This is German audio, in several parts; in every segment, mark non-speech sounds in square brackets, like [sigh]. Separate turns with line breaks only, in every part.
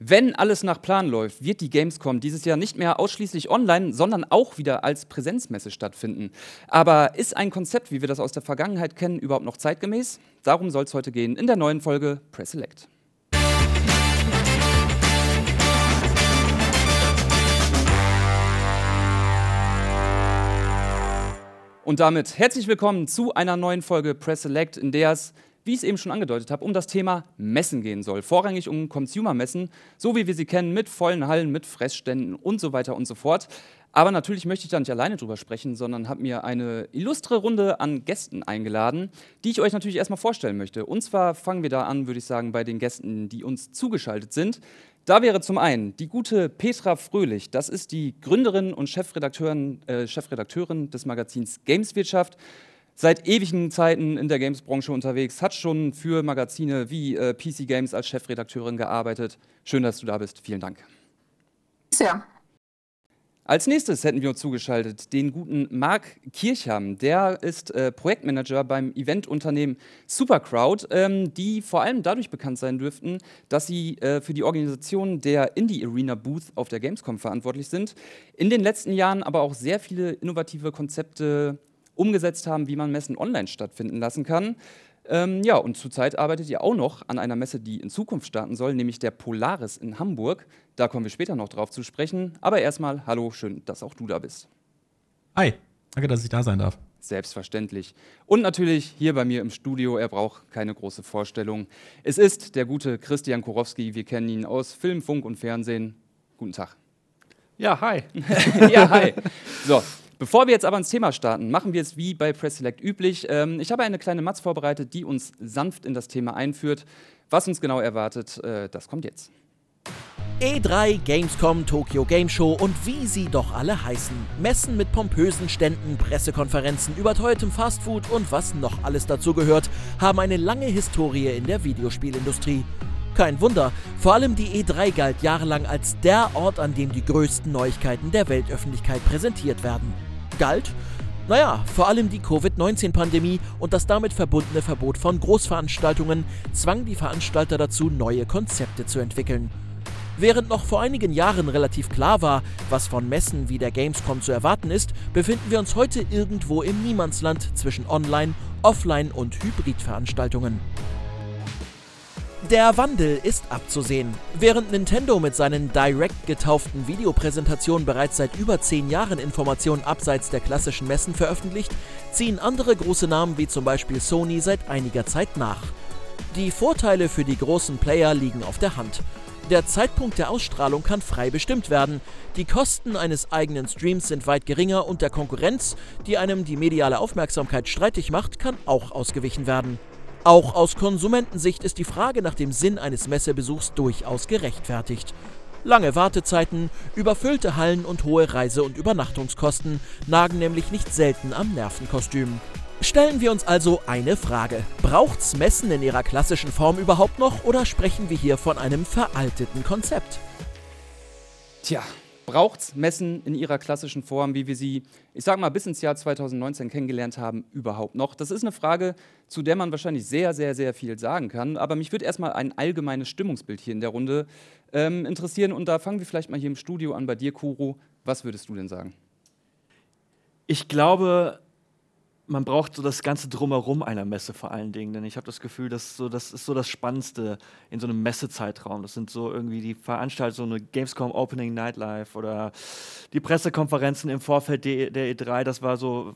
Wenn alles nach Plan läuft, wird die Gamescom dieses Jahr nicht mehr ausschließlich online, sondern auch wieder als Präsenzmesse stattfinden. Aber ist ein Konzept, wie wir das aus der Vergangenheit kennen, überhaupt noch zeitgemäß? Darum soll es heute gehen in der neuen Folge Press Select. Und damit herzlich willkommen zu einer neuen Folge Press Select, in der es wie ich es eben schon angedeutet habe, um das Thema Messen gehen soll. Vorrangig um Consumer-Messen, so wie wir sie kennen, mit vollen Hallen, mit Fressständen und so weiter und so fort. Aber natürlich möchte ich da nicht alleine drüber sprechen, sondern habe mir eine illustre Runde an Gästen eingeladen, die ich euch natürlich erstmal vorstellen möchte. Und zwar fangen wir da an, würde ich sagen, bei den Gästen, die uns zugeschaltet sind. Da wäre zum einen die gute Petra Fröhlich. Das ist die Gründerin und Chefredakteurin, äh, Chefredakteurin des Magazins Gameswirtschaft seit ewigen Zeiten in der Games-Branche unterwegs, hat schon für Magazine wie äh, PC Games als Chefredakteurin gearbeitet. Schön, dass du da bist. Vielen Dank.
Sehr.
Als nächstes hätten wir uns zugeschaltet den guten Marc Kirchham. Der ist äh, Projektmanager beim Eventunternehmen Supercrowd, ähm, die vor allem dadurch bekannt sein dürften, dass sie äh, für die Organisation der Indie Arena Booth auf der Gamescom verantwortlich sind. In den letzten Jahren aber auch sehr viele innovative Konzepte umgesetzt haben, wie man Messen online stattfinden lassen kann. Ähm, ja, und zurzeit arbeitet ihr auch noch an einer Messe, die in Zukunft starten soll, nämlich der Polaris in Hamburg. Da kommen wir später noch drauf zu sprechen. Aber erstmal, hallo, schön, dass auch du da bist.
Hi, danke, dass ich da sein darf.
Selbstverständlich. Und natürlich hier bei mir im Studio, er braucht keine große Vorstellung. Es ist der gute Christian Kurowski. Wir kennen ihn aus Film, Funk und Fernsehen. Guten Tag.
Ja, hi. [laughs]
ja, hi. So, Bevor wir jetzt aber ins Thema starten, machen wir es wie bei Press Select üblich. Ähm, ich habe eine kleine Matz vorbereitet, die uns sanft in das Thema einführt. Was uns genau erwartet, äh, das kommt jetzt.
E3, Gamescom, Tokyo Game Show und wie sie doch alle heißen. Messen mit pompösen Ständen, Pressekonferenzen, überteuertem Fastfood und was noch alles dazu gehört, haben eine lange Historie in der Videospielindustrie. Kein Wunder, vor allem die E3 galt jahrelang als der Ort, an dem die größten Neuigkeiten der Weltöffentlichkeit präsentiert werden galt? Naja, vor allem die Covid-19-Pandemie und das damit verbundene Verbot von Großveranstaltungen zwang die Veranstalter dazu, neue Konzepte zu entwickeln. Während noch vor einigen Jahren relativ klar war, was von Messen wie der Gamescom zu erwarten ist, befinden wir uns heute irgendwo im Niemandsland zwischen Online, Offline und Hybridveranstaltungen. Der Wandel ist abzusehen. Während Nintendo mit seinen Direct getauften Videopräsentationen bereits seit über zehn Jahren Informationen abseits der klassischen Messen veröffentlicht, ziehen andere große Namen wie zum Beispiel Sony seit einiger Zeit nach. Die Vorteile für die großen Player liegen auf der Hand. Der Zeitpunkt der Ausstrahlung kann frei bestimmt werden. Die Kosten eines eigenen Streams sind weit geringer und der Konkurrenz, die einem die mediale Aufmerksamkeit streitig macht, kann auch ausgewichen werden. Auch aus Konsumentensicht ist die Frage nach dem Sinn eines Messebesuchs durchaus gerechtfertigt. Lange Wartezeiten, überfüllte Hallen und hohe Reise- und Übernachtungskosten nagen nämlich nicht selten am Nervenkostüm. Stellen wir uns also eine Frage. Braucht's Messen in ihrer klassischen Form überhaupt noch oder sprechen wir hier von einem veralteten Konzept?
Tja, braucht es Messen in ihrer klassischen Form, wie wir sie, ich sage mal, bis ins Jahr 2019 kennengelernt haben, überhaupt noch? Das ist eine Frage, zu der man wahrscheinlich sehr, sehr, sehr viel sagen kann. Aber mich würde erstmal ein allgemeines Stimmungsbild hier in der Runde ähm, interessieren. Und da fangen wir vielleicht mal hier im Studio an bei dir, Kuro. Was würdest du denn sagen?
Ich glaube, man braucht so das ganze Drumherum einer Messe vor allen Dingen, denn ich habe das Gefühl, dass so, das ist so das Spannendste in so einem Messezeitraum. Das sind so irgendwie die Veranstaltungen, so eine Gamescom Opening Nightlife oder die Pressekonferenzen im Vorfeld der, der E3. Das war so,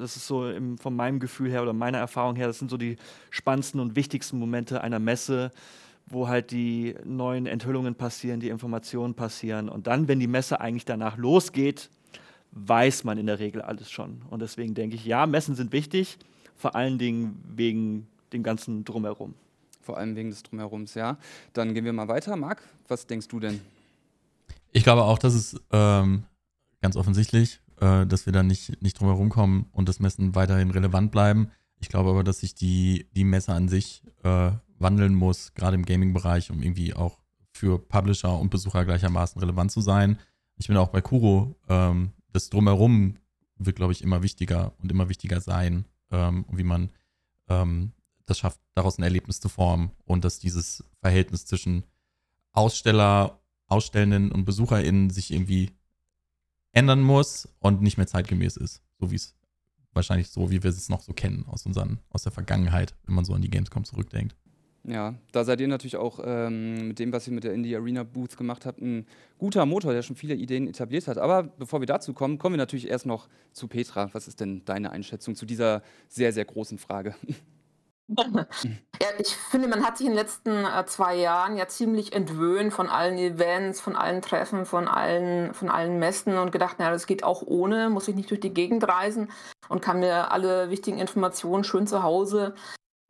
das ist so im, von meinem Gefühl her oder meiner Erfahrung her, das sind so die spannendsten und wichtigsten Momente einer Messe wo halt die neuen Enthüllungen passieren, die Informationen passieren. Und dann, wenn die Messe eigentlich danach losgeht, weiß man in der Regel alles schon. Und deswegen denke ich, ja, Messen sind wichtig, vor allen Dingen wegen dem ganzen Drumherum.
Vor allem wegen des Drumherums, ja. Dann gehen wir mal weiter. Marc, was denkst du denn?
Ich glaube auch, dass es ähm, ganz offensichtlich, äh, dass wir da nicht, nicht drumherum kommen und das Messen weiterhin relevant bleiben. Ich glaube aber, dass sich die, die Messe an sich äh, wandeln muss, gerade im Gaming-Bereich, um irgendwie auch für Publisher und Besucher gleichermaßen relevant zu sein. Ich bin auch bei Kuro ähm, das Drumherum wird, glaube ich, immer wichtiger und immer wichtiger sein. Ähm, wie man ähm, das schafft, daraus ein Erlebnis zu formen und dass dieses Verhältnis zwischen Aussteller, Ausstellenden und BesucherInnen sich irgendwie ändern muss und nicht mehr zeitgemäß ist. So wie es wahrscheinlich so, wie wir es noch so kennen aus unseren, aus der Vergangenheit, wenn man so an die Gamescom zurückdenkt.
Ja, da seid ihr natürlich auch ähm, mit dem, was ihr mit der Indie Arena Booth gemacht habt, ein guter Motor, der schon viele Ideen etabliert hat. Aber bevor wir dazu kommen, kommen wir natürlich erst noch zu Petra. Was ist denn deine Einschätzung zu dieser sehr, sehr großen Frage? [laughs]
Ja, ich finde, man hat sich in den letzten äh, zwei Jahren ja ziemlich entwöhnt von allen Events, von allen Treffen, von allen, von allen Messen und gedacht, naja, das geht auch ohne, muss ich nicht durch die Gegend reisen und kann mir alle wichtigen Informationen schön zu Hause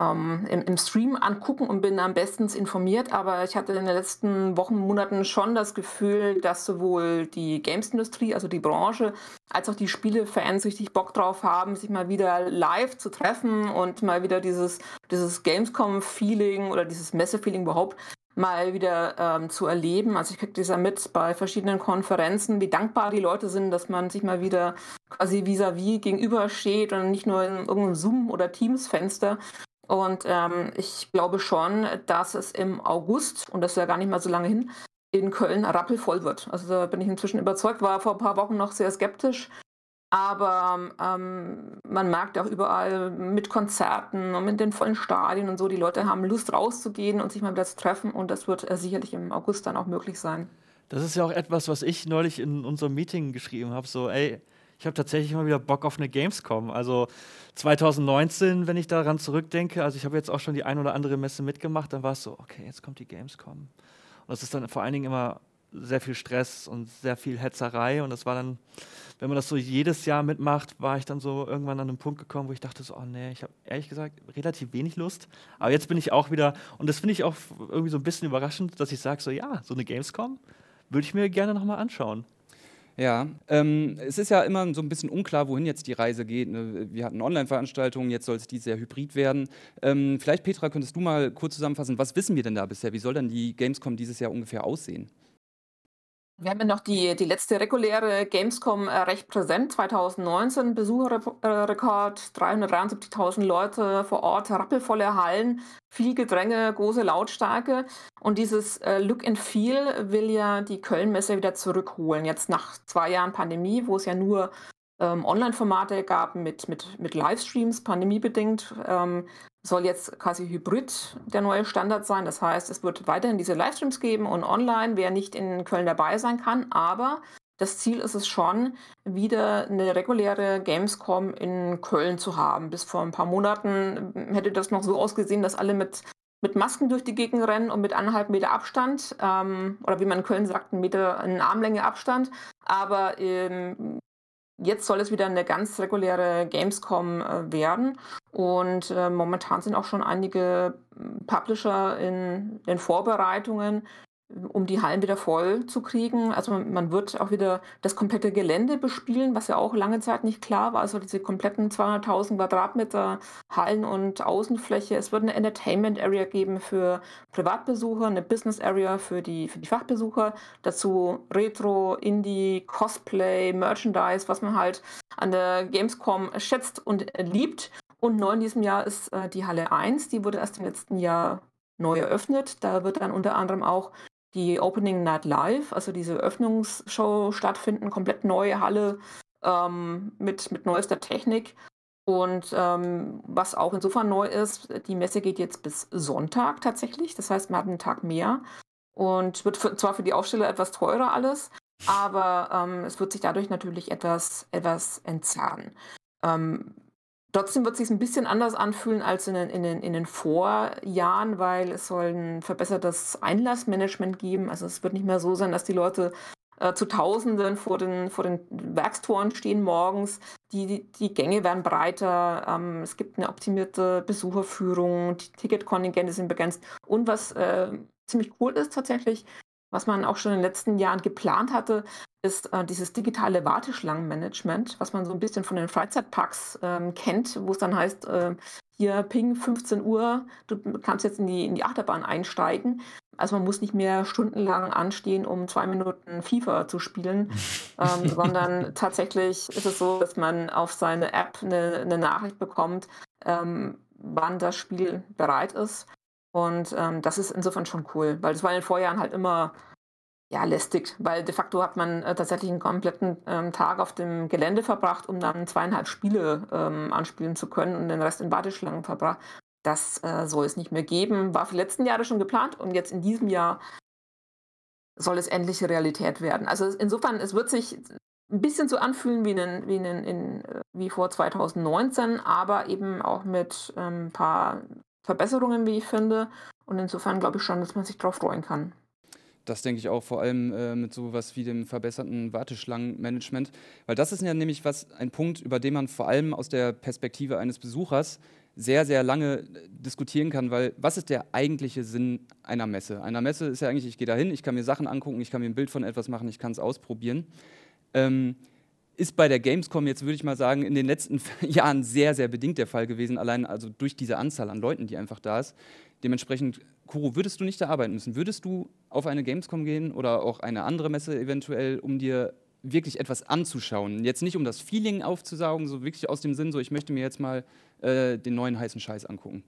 ähm, im, im, Stream angucken und bin am besten informiert. Aber ich hatte in den letzten Wochen, Monaten schon das Gefühl, dass sowohl die Games-Industrie, also die Branche, als auch die Spielefans richtig Bock drauf haben, sich mal wieder live zu treffen und mal wieder dieses, dieses Gamescom-Feeling oder dieses Messe-Feeling überhaupt mal wieder ähm, zu erleben. Also ich kriege das ja mit bei verschiedenen Konferenzen, wie dankbar die Leute sind, dass man sich mal wieder quasi vis-à-vis -vis gegenübersteht und nicht nur in irgendeinem Zoom- oder Teams-Fenster. Und ähm, ich glaube schon, dass es im August, und das ist ja gar nicht mal so lange hin, in Köln rappelvoll wird. Also da bin ich inzwischen überzeugt, war vor ein paar Wochen noch sehr skeptisch. Aber ähm, man merkt auch überall mit Konzerten und mit den vollen Stadien und so, die Leute haben Lust rauszugehen und sich mal wieder zu treffen. Und das wird äh, sicherlich im August dann auch möglich sein.
Das ist ja auch etwas, was ich neulich in unserem Meeting geschrieben habe. So, ey, ich habe tatsächlich mal wieder Bock auf eine Gamescom. Also 2019, wenn ich daran zurückdenke, also ich habe jetzt auch schon die ein oder andere Messe mitgemacht, dann war es so, okay, jetzt kommt die Gamescom. Und das ist dann vor allen Dingen immer sehr viel Stress und sehr viel Hetzerei. Und das war dann, wenn man das so jedes Jahr mitmacht, war ich dann so irgendwann an einen Punkt gekommen, wo ich dachte so, oh nee, ich habe ehrlich gesagt relativ wenig Lust. Aber jetzt bin ich auch wieder, und das finde ich auch irgendwie so ein bisschen überraschend, dass ich sage so, ja, so eine Gamescom würde ich mir gerne nochmal anschauen.
Ja, ähm, es ist ja immer so ein bisschen unklar, wohin jetzt die Reise geht. Ne? Wir hatten Online-Veranstaltungen, jetzt soll es dieses Jahr hybrid werden. Ähm, vielleicht, Petra, könntest du mal kurz zusammenfassen, was wissen wir denn da bisher? Wie soll dann die Gamescom dieses Jahr ungefähr aussehen?
Wir haben ja noch die, die letzte reguläre Gamescom äh, recht präsent, 2019, Besucherrekord, 373.000 Leute vor Ort, rappelvolle Hallen, viel Gedränge, große Lautstärke. Und dieses äh, Look and Feel will ja die Köln-Messe wieder zurückholen, jetzt nach zwei Jahren Pandemie, wo es ja nur ähm, Online-Formate gab mit, mit, mit Livestreams, pandemiebedingt. Ähm, soll jetzt quasi Hybrid der neue Standard sein. Das heißt, es wird weiterhin diese Livestreams geben und online, wer nicht in Köln dabei sein kann. Aber das Ziel ist es schon, wieder eine reguläre Gamescom in Köln zu haben. Bis vor ein paar Monaten hätte das noch so ausgesehen, dass alle mit, mit Masken durch die Gegend rennen und mit anderthalb Meter Abstand, ähm, oder wie man in Köln sagt, ein Meter, eine Armlänge Abstand. Aber ähm, jetzt soll es wieder eine ganz reguläre Gamescom äh, werden. Und äh, momentan sind auch schon einige hm, Publisher in den Vorbereitungen, um die Hallen wieder voll zu kriegen. Also man, wird auch wieder das komplette Gelände bespielen, was ja auch lange Zeit nicht klar war. Also diese kompletten 200.000 Quadratmeter Hallen und Außenfläche. Es wird eine Entertainment Area geben für Privatbesucher, eine Business Area für die, für die Fachbesucher. Dazu Retro, Indie, Cosplay, Merchandise, was man halt an der Gamescom schätzt und liebt. Und neu in diesem Jahr ist äh, die Halle 1, die wurde erst im letzten Jahr neu eröffnet. Da wird dann unter anderem auch die Opening Night Live, also diese Öffnungsshow stattfinden, komplett neue Halle ähm, mit, mit neuester Technik. Und ähm, was auch insofern neu ist, die Messe geht jetzt bis Sonntag tatsächlich. Das heißt, man hat einen Tag mehr und wird für, zwar für die Aufsteller etwas teurer alles, aber ähm, es wird sich dadurch natürlich etwas, etwas entzerren. Ähm, Trotzdem wird es sich ein bisschen anders anfühlen als in den, in, den, in den Vorjahren, weil es soll ein verbessertes Einlassmanagement geben. Also es wird nicht mehr so sein, dass die Leute äh, zu Tausenden vor den, vor den Werkstoren stehen morgens. Die, die, die Gänge werden breiter. Ähm, es gibt eine optimierte Besucherführung. Die Ticketkontingente sind begrenzt. Und was äh, ziemlich cool ist tatsächlich, was man auch schon in den letzten Jahren geplant hatte, ist äh, dieses digitale Warteschlangenmanagement, was man so ein bisschen von den Freizeitparks ähm, kennt, wo es dann heißt, äh, hier Ping 15 Uhr, du kannst jetzt in die, in die Achterbahn einsteigen. Also man muss nicht mehr stundenlang anstehen, um zwei Minuten FIFA zu spielen, [laughs] ähm, sondern tatsächlich ist es so, dass man auf seine App eine, eine Nachricht bekommt, ähm, wann das Spiel bereit ist. Und ähm, das ist insofern schon cool, weil das war in den Vorjahren halt immer ja, lästig, weil de facto hat man äh, tatsächlich einen kompletten ähm, Tag auf dem Gelände verbracht, um dann zweieinhalb Spiele ähm, anspielen zu können und den Rest in Warteschlangen verbracht. Das äh, soll es nicht mehr geben. War für die letzten Jahre schon geplant und jetzt in diesem Jahr soll es endlich Realität werden. Also insofern, es wird sich ein bisschen so anfühlen wie, in, wie, in, in, wie vor 2019, aber eben auch mit ein ähm, paar Verbesserungen, wie ich finde. Und insofern glaube ich schon, dass man sich darauf freuen kann.
Das denke ich auch, vor allem äh, mit sowas wie dem verbesserten Warteschlangenmanagement. Weil das ist ja nämlich was, ein Punkt, über den man vor allem aus der Perspektive eines Besuchers sehr, sehr lange äh, diskutieren kann, weil was ist der eigentliche Sinn einer Messe? Einer Messe ist ja eigentlich, ich gehe da hin, ich kann mir Sachen angucken, ich kann mir ein Bild von etwas machen, ich kann es ausprobieren. Ähm, ist bei der Gamescom jetzt, würde ich mal sagen, in den letzten [laughs] Jahren sehr, sehr bedingt der Fall gewesen, allein also durch diese Anzahl an Leuten, die einfach da ist. Dementsprechend, Kuro, würdest du nicht da arbeiten müssen? Würdest du auf eine Gamescom gehen oder auch eine andere Messe eventuell, um dir wirklich etwas anzuschauen? Jetzt nicht, um das Feeling aufzusaugen, so wirklich aus dem Sinn, so ich möchte mir jetzt mal äh, den neuen heißen Scheiß angucken.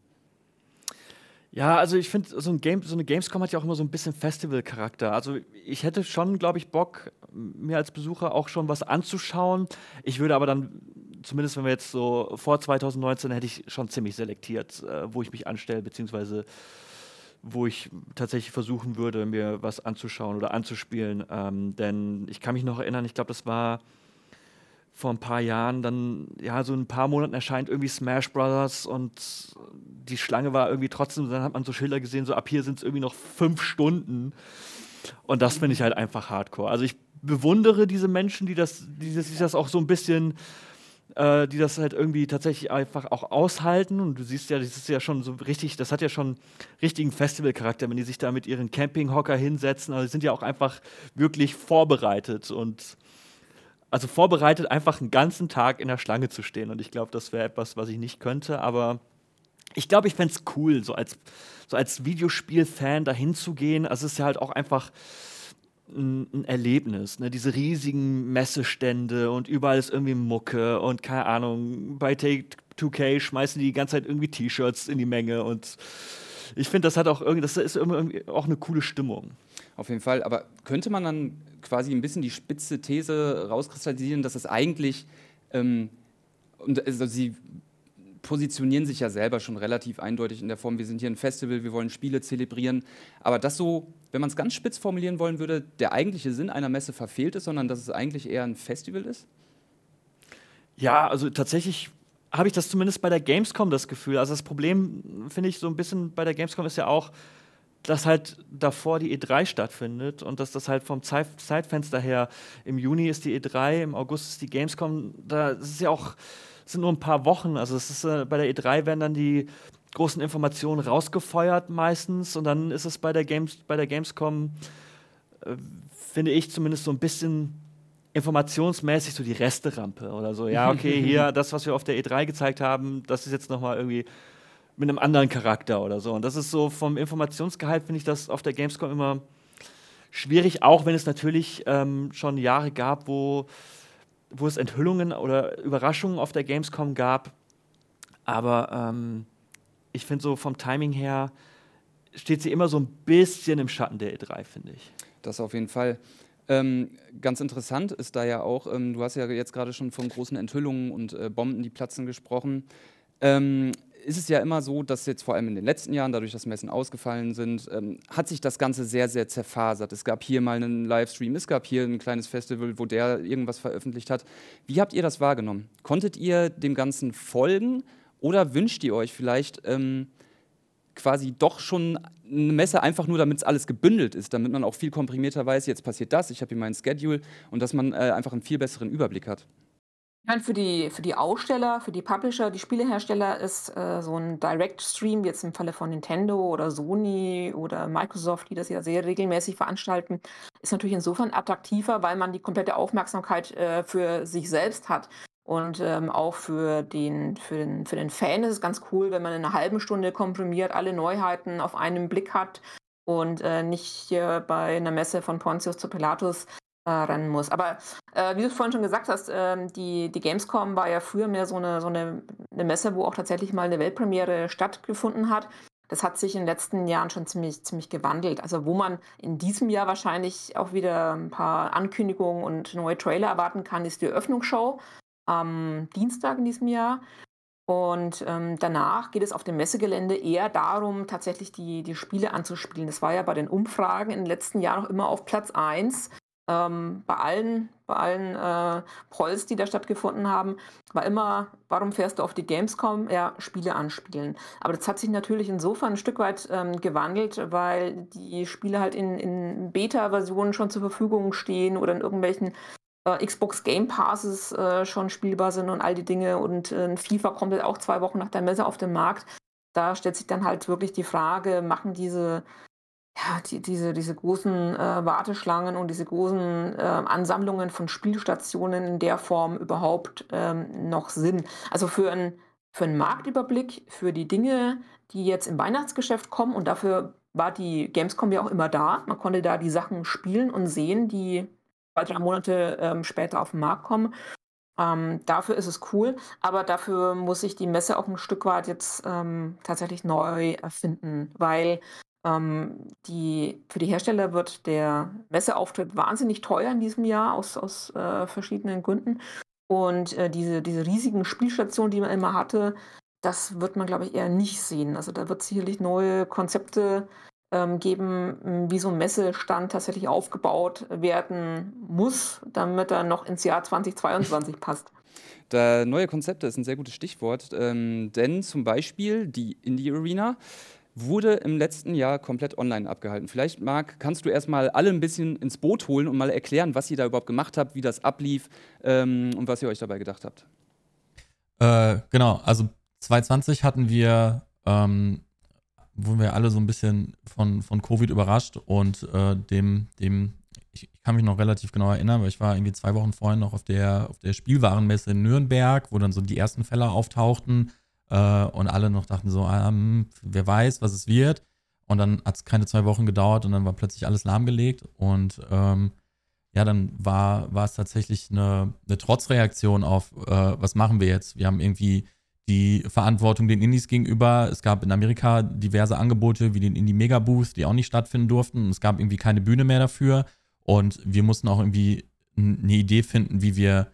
Ja, also ich finde, so, ein so eine Gamescom hat ja auch immer so ein bisschen Festival-Charakter. Also ich hätte schon, glaube ich, Bock, mir als Besucher auch schon was anzuschauen. Ich würde aber dann, zumindest wenn wir jetzt so vor 2019, hätte ich schon ziemlich selektiert, äh, wo ich mich anstelle, beziehungsweise wo ich tatsächlich versuchen würde, mir was anzuschauen oder anzuspielen. Ähm, denn ich kann mich noch erinnern, ich glaube, das war vor ein paar Jahren, dann, ja, so ein paar Monaten erscheint irgendwie Smash Brothers und die Schlange war irgendwie trotzdem, dann hat man so Schilder gesehen, so ab hier sind es irgendwie noch fünf Stunden. Und das finde ich halt einfach hardcore. Also ich bewundere diese Menschen, die das, die, die das auch so ein bisschen, äh, die das halt irgendwie tatsächlich einfach auch aushalten. Und du siehst ja, das ist ja schon so richtig, das hat ja schon richtigen Festivalcharakter, wenn die sich da mit ihren Campinghocker hinsetzen. Also die sind ja auch einfach wirklich vorbereitet und also vorbereitet, einfach einen ganzen Tag in der Schlange zu stehen. Und ich glaube, das wäre etwas, was ich nicht könnte. Aber ich glaube, ich fände es cool, so als, so als Videospiel-Fan dahin zu gehen. Also es ist ja halt auch einfach ein, ein Erlebnis. Ne? Diese riesigen Messestände und überall ist irgendwie Mucke und keine Ahnung, bei Take 2K schmeißen die die ganze Zeit irgendwie T-Shirts in die Menge und ich finde, das hat auch irgendwie, das ist irgendwie auch eine coole Stimmung.
Auf jeden Fall, aber könnte man dann quasi ein bisschen die spitze These rauskristallisieren, dass es eigentlich, ähm, und also sie positionieren sich ja selber schon relativ eindeutig in der Form, wir sind hier ein Festival, wir wollen Spiele zelebrieren, aber das so, wenn man es ganz spitz formulieren wollen würde, der eigentliche Sinn einer Messe verfehlt ist, sondern dass es eigentlich eher ein Festival ist?
Ja, also tatsächlich habe ich das zumindest bei der Gamescom das Gefühl. Also das Problem, finde ich, so ein bisschen bei der Gamescom ist ja auch, dass halt davor die E3 stattfindet und dass das halt vom Zeitfenster her im Juni ist die E3, im August ist die Gamescom, da ist ja auch sind nur ein paar Wochen, also es ist äh, bei der E3 werden dann die großen Informationen rausgefeuert meistens und dann ist es bei der Games bei der Gamescom äh, finde ich zumindest so ein bisschen informationsmäßig so die Resterampe oder so. Ja, okay, [laughs] hier das was wir auf der E3 gezeigt haben, das ist jetzt noch mal irgendwie mit einem anderen Charakter oder so. Und das ist so vom Informationsgehalt, finde ich das auf der Gamescom immer schwierig, auch wenn es natürlich ähm, schon Jahre gab, wo, wo es Enthüllungen oder Überraschungen auf der Gamescom gab. Aber ähm, ich finde so vom Timing her steht sie immer so ein bisschen im Schatten der E3, finde ich.
Das auf jeden Fall. Ähm, ganz interessant ist da ja auch, ähm, du hast ja jetzt gerade schon von großen Enthüllungen und äh, Bomben, die platzen, gesprochen. Ähm, ist es ja immer so, dass jetzt vor allem in den letzten Jahren, dadurch, dass Messen ausgefallen sind, ähm, hat sich das Ganze sehr, sehr zerfasert. Es gab hier mal einen Livestream, es gab hier ein kleines Festival, wo der irgendwas veröffentlicht hat. Wie habt ihr das wahrgenommen? Konntet ihr dem Ganzen folgen oder wünscht ihr euch vielleicht ähm, quasi doch schon eine Messe einfach nur, damit es alles gebündelt ist, damit man auch viel komprimierter weiß, jetzt passiert das, ich habe hier meinen Schedule und dass man äh, einfach einen viel besseren Überblick hat?
für die, für die Aussteller, für die Publisher, die Spielehersteller ist äh, so ein Direct-Stream, jetzt im Falle von Nintendo oder Sony oder Microsoft, die das ja sehr regelmäßig veranstalten, ist natürlich insofern attraktiver, weil man die komplette Aufmerksamkeit äh, für sich selbst hat. Und ähm, auch für den, für, den, für den Fan ist es ganz cool, wenn man in einer halben Stunde komprimiert alle Neuheiten auf einen Blick hat und äh, nicht hier bei einer Messe von Pontius zu Pilatus äh, rennen muss. Aber äh, wie du vorhin schon gesagt hast, äh, die, die Gamescom war ja früher mehr so eine, so eine, eine Messe, wo auch tatsächlich mal eine Weltpremiere stattgefunden hat. das hat sich in den letzten Jahren schon ziemlich, ziemlich gewandelt. Also wo man in diesem Jahr wahrscheinlich auch wieder ein paar Ankündigungen und neue Trailer erwarten kann, ist die Eröffnungsshow am Dienstag in diesem Jahr. Und ähm, danach geht es auf dem Messegelände eher darum, tatsächlich die, die Spiele anzuspielen. Das war ja bei den Umfragen in den letzten Jahren auch immer auf Platz 1 ähm, bei allen, bei allen äh, Polls, die da stattgefunden haben, war immer, warum fährst du auf die Gamescom? Ja, Spiele anspielen. Aber das hat sich natürlich insofern ein Stück weit ähm, gewandelt, weil die Spiele halt in, in Beta-Versionen schon zur Verfügung stehen oder in irgendwelchen Xbox Game Passes äh, schon spielbar sind und all die Dinge. Und äh, FIFA kommt jetzt auch zwei Wochen nach der Messe auf den Markt. Da stellt sich dann halt wirklich die Frage, machen diese ja, die, diese, diese großen äh, Warteschlangen und diese großen äh, Ansammlungen von Spielstationen in der Form überhaupt ähm, noch Sinn. Also für, ein, für einen Marktüberblick, für die Dinge, die jetzt im Weihnachtsgeschäft kommen und dafür war die Gamescom ja auch immer da. Man konnte da die Sachen spielen und sehen, die zwei, drei Monate ähm, später auf den Markt kommen. Ähm, dafür ist es cool, aber dafür muss ich die Messe auch ein Stück weit jetzt ähm, tatsächlich neu erfinden, weil ähm, die, für die Hersteller wird der Messeauftritt wahnsinnig teuer in diesem Jahr aus, aus äh, verschiedenen Gründen. Und äh, diese, diese riesigen Spielstationen, die man immer hatte, das wird man, glaube ich, eher nicht sehen. Also da wird sicherlich neue Konzepte ähm, geben, wie so ein Messestand tatsächlich aufgebaut werden muss, damit er noch ins Jahr 2022 [laughs] passt.
Da neue Konzepte ist ein sehr gutes Stichwort, ähm, denn zum Beispiel die Indie Arena wurde im letzten Jahr komplett online abgehalten. Vielleicht, Marc, kannst du erstmal alle ein bisschen ins Boot holen und mal erklären, was ihr da überhaupt gemacht habt, wie das ablief ähm, und was ihr euch dabei gedacht habt.
Äh, genau, also 2020 hatten wir, ähm, wurden wir alle so ein bisschen von, von Covid überrascht und äh, dem, dem, ich, ich, kann mich noch relativ genau erinnern, weil ich war irgendwie zwei Wochen vorhin noch auf der, auf der Spielwarenmesse in Nürnberg, wo dann so die ersten Fälle auftauchten äh, und alle noch dachten so, ähm, wer weiß, was es wird. Und dann hat es keine zwei Wochen gedauert und dann war plötzlich alles lahmgelegt. Und ähm, ja, dann war, war es tatsächlich eine, eine Trotzreaktion auf, äh, was machen wir jetzt? Wir haben irgendwie die Verantwortung den Indies gegenüber. Es gab in Amerika diverse Angebote wie den Indie Mega Booth, die auch nicht stattfinden durften. Es gab irgendwie keine Bühne mehr dafür. Und wir mussten auch irgendwie eine Idee finden, wie wir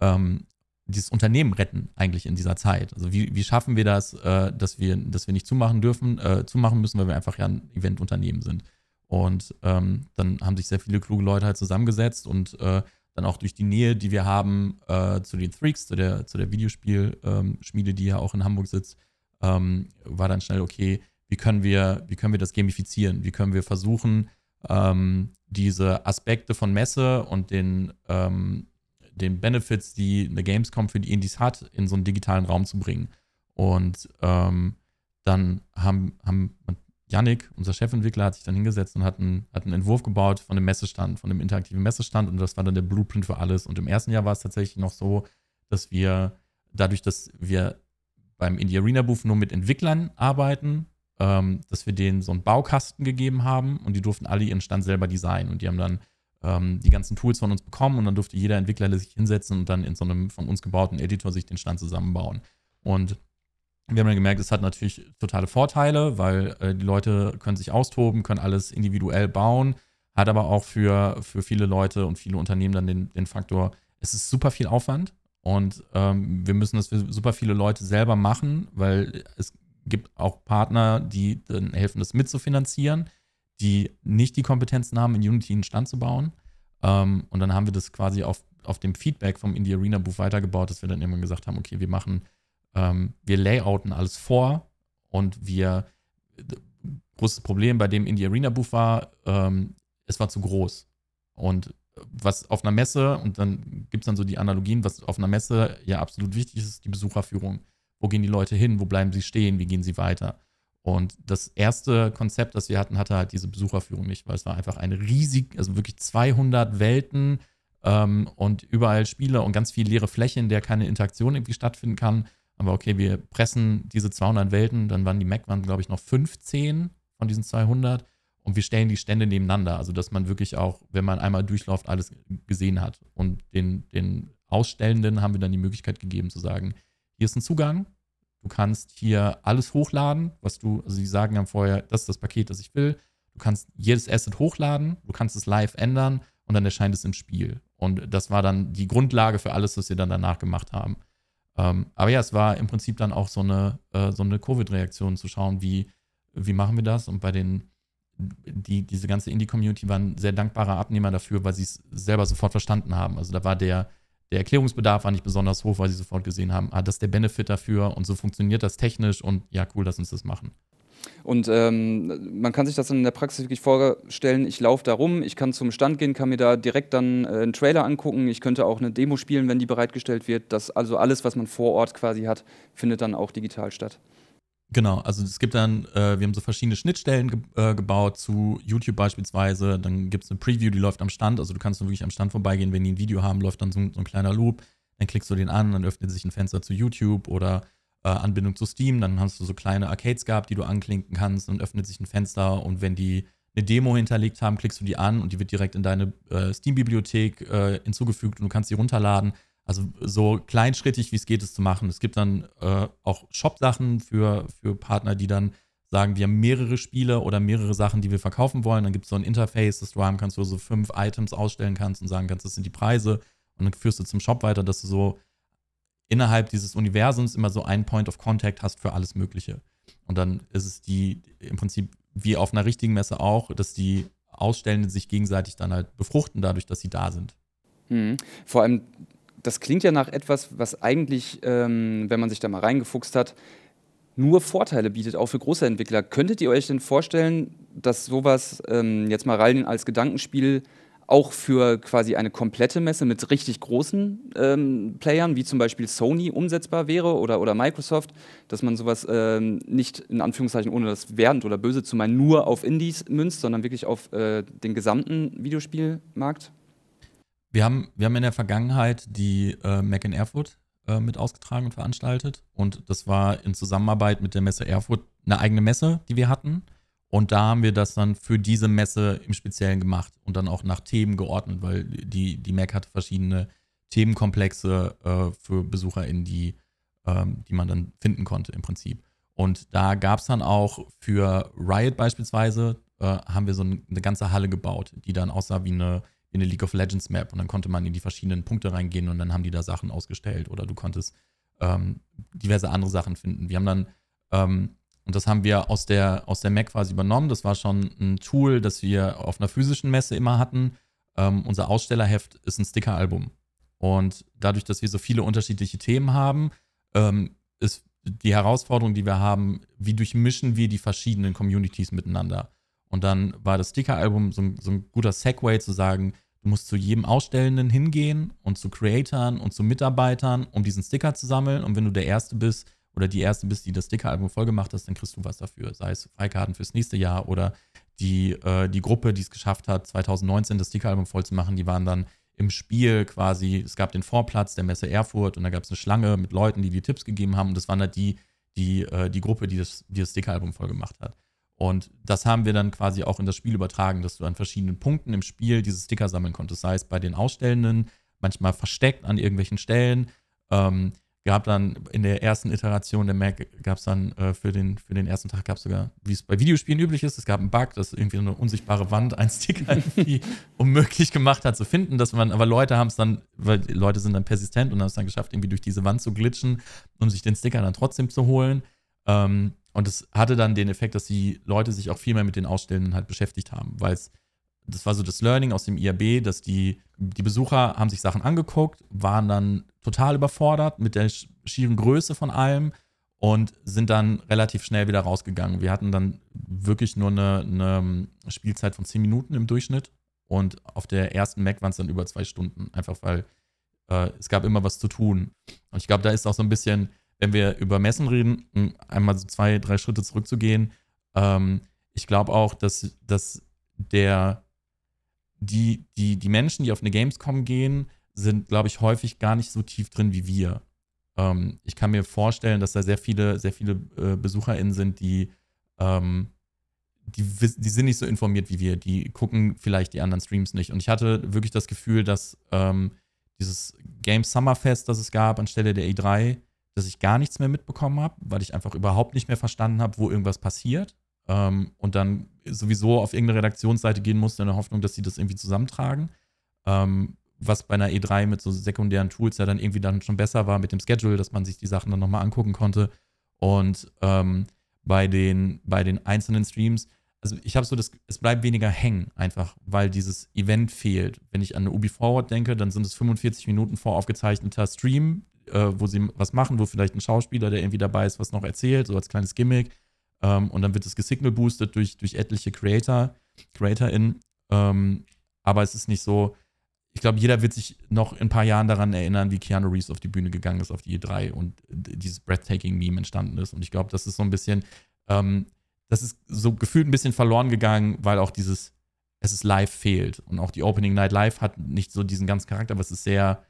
ähm, dieses Unternehmen retten eigentlich in dieser Zeit? Also wie, wie schaffen wir das, äh, dass wir, dass wir nicht zumachen dürfen, äh, zumachen müssen, weil wir einfach ja ein Eventunternehmen sind. Und ähm, dann haben sich sehr viele kluge Leute halt zusammengesetzt und äh, dann auch durch die Nähe, die wir haben äh, zu den Freaks, zu der, zu der Videospielschmiede, ähm, die ja auch in Hamburg sitzt, ähm, war dann schnell, okay, wie können wir, wie können wir das gamifizieren? Wie können wir versuchen, ähm, diese Aspekte von Messe und den, ähm, den Benefits, die eine Gamescom für die Indies hat, in so einen digitalen Raum zu bringen. Und ähm, dann haben, haben Yannick, unser Chefentwickler, hat sich dann hingesetzt und hat einen, hat einen Entwurf gebaut von dem Messestand, von dem interaktiven Messestand und das war dann der Blueprint für alles. Und im ersten Jahr war es tatsächlich noch so, dass wir dadurch, dass wir beim Indie Arena Booth nur mit Entwicklern arbeiten, ähm, dass wir denen so einen Baukasten gegeben haben und die durften alle ihren Stand selber designen und die haben dann ähm, die ganzen Tools von uns bekommen und dann durfte jeder Entwickler sich hinsetzen und dann in so einem von uns gebauten Editor sich den Stand zusammenbauen. Und wir haben dann gemerkt, es hat natürlich totale Vorteile, weil äh, die Leute können sich austoben, können alles individuell bauen, hat aber auch für, für viele Leute und viele Unternehmen dann den, den Faktor, es ist super viel Aufwand und ähm, wir müssen das für super viele Leute selber machen, weil es gibt auch Partner, die dann helfen, das mitzufinanzieren die nicht die Kompetenzen haben, in Unity einen Stand zu bauen. Ähm, und dann haben wir das quasi auf, auf dem Feedback vom Indie Arena Buch weitergebaut, dass wir dann irgendwann gesagt haben, okay, wir machen, ähm, wir layouten alles vor und wir, großes Problem bei dem Indie Arena Buch war, ähm, es war zu groß. Und was auf einer Messe, und dann gibt es dann so die Analogien, was auf einer Messe ja absolut wichtig ist, ist die Besucherführung. Wo gehen die Leute hin? Wo bleiben sie stehen? Wie gehen sie weiter? Und das erste Konzept, das wir hatten, hatte halt diese Besucherführung nicht, weil es war einfach eine riesig, also wirklich 200 Welten ähm, und überall Spiele und ganz viel leere Fläche, in der keine Interaktion irgendwie stattfinden kann. Aber okay, wir pressen diese 200 Welten, dann waren die Mac, waren glaube ich noch 15 von diesen 200 und wir stellen die Stände nebeneinander, also dass man wirklich auch, wenn man einmal durchläuft, alles gesehen hat. Und den, den Ausstellenden haben wir dann die Möglichkeit gegeben zu sagen, hier ist ein Zugang, Du kannst hier alles hochladen, was du, also sie sagen dann vorher, das ist das Paket, das ich will. Du kannst jedes Asset hochladen, du kannst es live ändern und dann erscheint es im Spiel. Und das war dann die Grundlage für alles, was sie dann danach gemacht haben. Ähm, aber ja, es war im Prinzip dann auch so eine, äh, so eine Covid-Reaktion zu schauen, wie, wie machen wir das? Und bei den, die, diese ganze Indie-Community waren sehr dankbare Abnehmer dafür, weil sie es selber sofort verstanden haben. Also da war der, der Erklärungsbedarf war nicht besonders hoch, weil sie sofort gesehen haben, ah, das ist der Benefit dafür und so funktioniert das technisch und ja, cool, lass uns das machen.
Und ähm, man kann sich das dann in der Praxis wirklich vorstellen, ich laufe da rum, ich kann zum Stand gehen, kann mir da direkt dann äh, einen Trailer angucken, ich könnte auch eine Demo spielen, wenn die bereitgestellt wird. Das, also alles, was man vor Ort quasi hat, findet dann auch digital statt.
Genau, also es gibt dann, äh, wir haben so verschiedene Schnittstellen ge äh, gebaut zu YouTube beispielsweise. Dann gibt es eine Preview, die läuft am Stand. Also du kannst dann wirklich am Stand vorbeigehen, wenn die ein Video haben, läuft dann so, so ein kleiner Loop. Dann klickst du den an, dann öffnet sich ein Fenster zu YouTube oder äh, Anbindung zu Steam. Dann hast du so kleine Arcades gehabt, die du anklinken kannst und öffnet sich ein Fenster. Und wenn die eine Demo hinterlegt haben, klickst du die an und die wird direkt in deine äh, Steam-Bibliothek äh, hinzugefügt und du kannst sie runterladen. Also so kleinschrittig, wie es geht, es zu machen. Es gibt dann äh, auch Shop-Sachen für, für Partner, die dann sagen, wir haben mehrere Spiele oder mehrere Sachen, die wir verkaufen wollen. Dann gibt es so ein Interface, das du haben kannst, wo du so fünf Items ausstellen kannst und sagen kannst, das sind die Preise. Und dann führst du zum Shop weiter, dass du so innerhalb dieses Universums immer so einen Point of Contact hast für alles Mögliche. Und dann ist es die im Prinzip wie auf einer richtigen Messe auch, dass die Ausstellenden sich gegenseitig dann halt befruchten, dadurch, dass sie da sind.
Mhm. Vor allem, das klingt ja nach etwas, was eigentlich, ähm, wenn man sich da mal reingefuchst hat, nur Vorteile bietet, auch für große Entwickler. Könntet ihr euch denn vorstellen, dass sowas ähm, jetzt mal rein als Gedankenspiel auch für quasi eine komplette Messe mit richtig großen ähm, Playern, wie zum Beispiel Sony, umsetzbar wäre oder, oder Microsoft, dass man sowas ähm, nicht in Anführungszeichen, ohne das wertend oder böse zu meinen, nur auf Indies münzt, sondern wirklich auf äh, den gesamten Videospielmarkt?
Wir haben, wir haben in der Vergangenheit die äh, Mac in Erfurt äh, mit ausgetragen und veranstaltet und das war in Zusammenarbeit mit der Messe Erfurt eine eigene Messe, die wir hatten. Und da haben wir das dann für diese Messe im Speziellen gemacht und dann auch nach Themen geordnet, weil die, die Mac hatte verschiedene Themenkomplexe äh, für BesucherInnen, die, ähm, die man dann finden konnte im Prinzip. Und da gab es dann auch für Riot beispielsweise, äh, haben wir so eine, eine ganze Halle gebaut, die dann aussah wie eine, wie eine League of Legends Map. Und dann konnte man in die verschiedenen Punkte reingehen und dann haben die da Sachen ausgestellt oder du konntest ähm, diverse andere Sachen finden. Wir haben dann ähm, und das haben wir aus der, aus der Mac quasi übernommen. Das war schon ein Tool, das wir auf einer physischen Messe immer hatten. Ähm, unser Ausstellerheft ist ein Sticker-Album. Und dadurch, dass wir so viele unterschiedliche Themen haben, ähm, ist die Herausforderung, die wir haben, wie durchmischen wir die verschiedenen Communities miteinander. Und dann war das Sticker-Album so, so, ein guter Segway zu sagen, du musst zu jedem Ausstellenden hingehen und zu Creatoren und zu Mitarbeitern, um diesen Sticker zu sammeln. Und wenn du der Erste bist, oder die erste bist, die das Sticker-Album vollgemacht hast, dann kriegst du was dafür. Sei es Freikarten fürs nächste Jahr oder die, äh, die Gruppe, die es geschafft hat, 2019 das Sticker-Album voll zu machen, die waren dann im Spiel quasi, es gab den Vorplatz der Messe Erfurt und da gab es eine Schlange mit Leuten, die die Tipps gegeben haben und das waren halt die, die, äh, die Gruppe, die das, die das Sticker-Album voll gemacht hat. Und das haben wir dann quasi auch in das Spiel übertragen, dass du an verschiedenen Punkten im Spiel diese Sticker sammeln konntest. Sei es bei den Ausstellenden, manchmal versteckt an irgendwelchen Stellen. Ähm, gab dann in der ersten Iteration der Mac, gab es dann äh, für, den, für den ersten Tag, gab es sogar, wie es bei Videospielen üblich ist, es gab einen Bug, dass irgendwie eine unsichtbare Wand ein Sticker [laughs] irgendwie unmöglich gemacht hat zu finden, dass man, aber Leute haben es dann, weil Leute sind dann persistent und haben es dann geschafft, irgendwie durch diese Wand zu glitschen, um sich den Sticker dann trotzdem zu holen. Ähm, und es hatte dann den Effekt, dass die Leute sich auch viel mehr mit den Ausstellenden halt beschäftigt haben, weil es das war so das Learning aus dem IAB, dass die, die Besucher haben sich Sachen angeguckt, waren dann total überfordert mit der schieren Größe von allem und sind dann relativ schnell wieder rausgegangen. Wir hatten dann wirklich nur eine, eine Spielzeit von 10 Minuten im Durchschnitt und auf der ersten Mac waren es dann über zwei Stunden, einfach weil äh, es gab immer was zu tun. Und ich glaube, da ist auch so ein bisschen, wenn wir über Messen reden, einmal so zwei, drei Schritte zurückzugehen, ähm, ich glaube auch, dass, dass der die, die, die Menschen, die auf eine Gamescom gehen, sind, glaube ich, häufig gar nicht so tief drin wie wir. Ähm, ich kann mir vorstellen, dass da sehr viele, sehr viele äh, BesucherInnen sind, die, ähm, die, die sind nicht so informiert wie wir. Die gucken vielleicht die anderen Streams nicht. Und ich hatte wirklich das Gefühl, dass ähm, dieses Game Summerfest, das es gab anstelle der E3, dass ich gar nichts mehr mitbekommen habe, weil ich einfach überhaupt nicht mehr verstanden habe, wo irgendwas passiert. Ähm, und dann sowieso auf irgendeine Redaktionsseite gehen musste in der Hoffnung, dass sie das irgendwie zusammentragen. Ähm, was bei einer E3 mit so sekundären Tools ja dann irgendwie dann schon besser war mit dem Schedule, dass man sich die Sachen dann nochmal angucken konnte. Und ähm, bei, den, bei den einzelnen Streams, also ich habe so das, es bleibt weniger hängen, einfach, weil dieses Event fehlt. Wenn ich an eine Ubi Forward denke, dann sind es 45 Minuten voraufgezeichneter Stream, äh, wo sie was machen, wo vielleicht ein Schauspieler, der irgendwie dabei ist, was noch erzählt, so als kleines Gimmick. Ähm, und dann wird es gesignal boostet durch, durch etliche Creator, CreatorInnen. Ähm, aber es ist nicht so, ich glaube, jeder wird sich noch in ein paar Jahren daran erinnern, wie Keanu Reeves auf die Bühne gegangen ist, auf die E3 und dieses Breathtaking-Meme entstanden ist. Und ich glaube, das ist so ein bisschen, ähm, das ist so gefühlt ein bisschen verloren gegangen, weil auch dieses, es ist live fehlt. Und auch die Opening Night Live hat nicht so diesen ganzen Charakter, aber es ist sehr,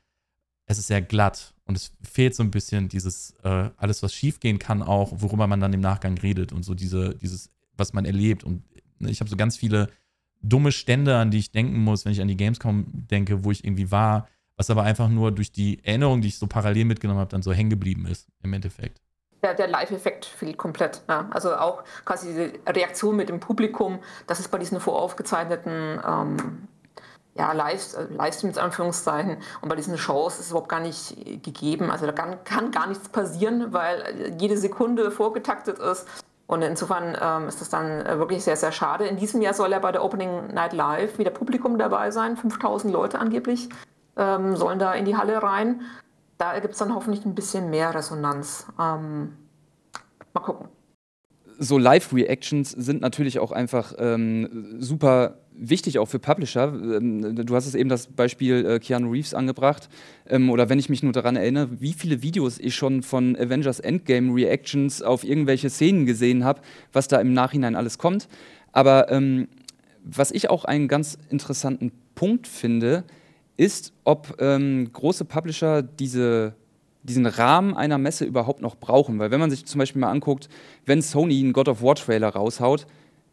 es ist sehr glatt. Und es fehlt so ein bisschen dieses, äh, alles, was schiefgehen kann, auch, worüber man dann im Nachgang redet und so diese, dieses, was man erlebt. Und ne, ich habe so ganz viele dumme Stände, an die ich denken muss, wenn ich an die Gamescom denke, wo ich irgendwie war, was aber einfach nur durch die Erinnerung, die ich so parallel mitgenommen habe, dann so hängen geblieben ist, im Endeffekt.
Der, der Live-Effekt fehlt komplett. Ja. Also auch quasi diese Reaktion mit dem Publikum, das ist bei diesen voraufgezeichneten ähm, ja, Live, äh, Livestreams, Anführungszeichen, und bei diesen Shows ist es überhaupt gar nicht gegeben. Also da kann, kann gar nichts passieren, weil jede Sekunde vorgetaktet ist. Und insofern ähm, ist das dann äh, wirklich sehr, sehr schade. In diesem Jahr soll ja bei der Opening Night Live wieder Publikum dabei sein. 5000 Leute angeblich ähm, sollen da in die Halle rein. Da gibt es dann hoffentlich ein bisschen mehr Resonanz. Ähm, mal gucken.
So Live-Reactions sind natürlich auch einfach ähm, super wichtig auch für Publisher. Ähm, du hast es eben das Beispiel äh, Keanu Reeves angebracht. Ähm, oder wenn ich mich nur daran erinnere, wie viele Videos ich schon von Avengers Endgame Reactions auf irgendwelche Szenen gesehen habe, was da im Nachhinein alles kommt. Aber ähm, was ich auch einen ganz interessanten Punkt finde, ist, ob ähm, große Publisher diese diesen Rahmen einer Messe überhaupt noch brauchen. Weil wenn man sich zum Beispiel mal anguckt, wenn Sony einen God of War Trailer raushaut,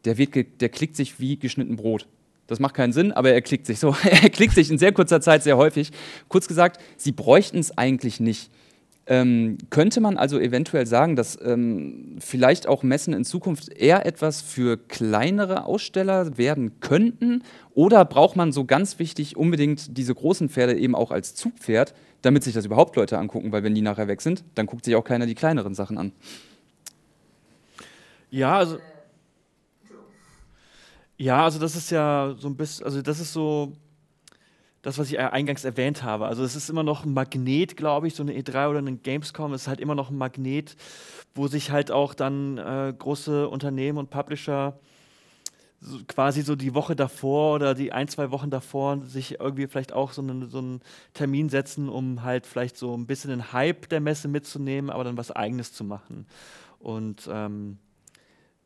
der, wird, der klickt sich wie geschnitten Brot. Das macht keinen Sinn, aber er klickt sich so. [laughs] er klickt sich in sehr kurzer Zeit sehr häufig. Kurz gesagt, sie bräuchten es eigentlich nicht. Ähm, könnte man also eventuell sagen, dass ähm, vielleicht auch Messen in Zukunft eher etwas für kleinere Aussteller werden könnten? Oder braucht man so ganz wichtig unbedingt diese großen Pferde eben auch als Zugpferd, damit sich das überhaupt Leute angucken? Weil wenn die nachher weg sind, dann guckt sich auch keiner die kleineren Sachen an.
Ja, also ja, also das ist ja so ein bisschen, also das ist so das, was ich eingangs erwähnt habe. Also es ist immer noch ein Magnet, glaube ich, so eine E3 oder eine Gamescom ist halt immer noch ein Magnet, wo sich halt auch dann äh, große Unternehmen und Publisher so quasi so die Woche davor oder die ein, zwei Wochen davor sich irgendwie vielleicht auch so einen, so einen Termin setzen, um halt vielleicht so ein bisschen den Hype der Messe mitzunehmen, aber dann was Eigenes zu machen. Und ähm,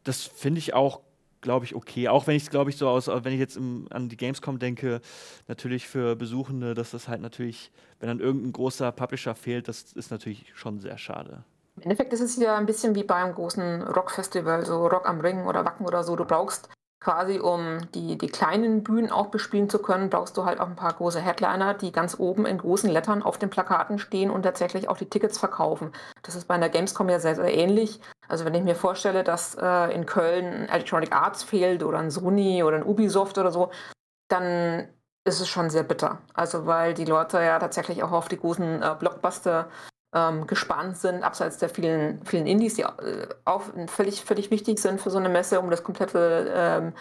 das finde ich auch glaube ich, okay. Auch wenn ich es, glaube ich, so aus, wenn ich jetzt im, an die Gamescom denke, natürlich für Besuchende, dass das halt natürlich, wenn dann irgendein großer Publisher fehlt, das ist natürlich schon sehr schade.
Im Endeffekt ist es ja ein bisschen wie beim großen Rockfestival, so Rock am Ring oder Wacken oder so. Du brauchst quasi, um die, die kleinen Bühnen auch bespielen zu können, brauchst du halt auch ein paar große Headliner, die ganz oben in großen Lettern auf den Plakaten stehen und tatsächlich auch die Tickets verkaufen. Das ist bei einer Gamescom ja sehr, sehr ähnlich. Also wenn ich mir vorstelle, dass äh, in Köln Electronic Arts fehlt oder ein Sony oder ein Ubisoft oder so, dann ist es schon sehr bitter. Also weil die Leute ja tatsächlich auch auf die großen äh, Blockbuster ähm, gespannt sind, abseits der vielen, vielen Indies, die äh, auch völlig, völlig wichtig sind für so eine Messe, um das komplette ähm,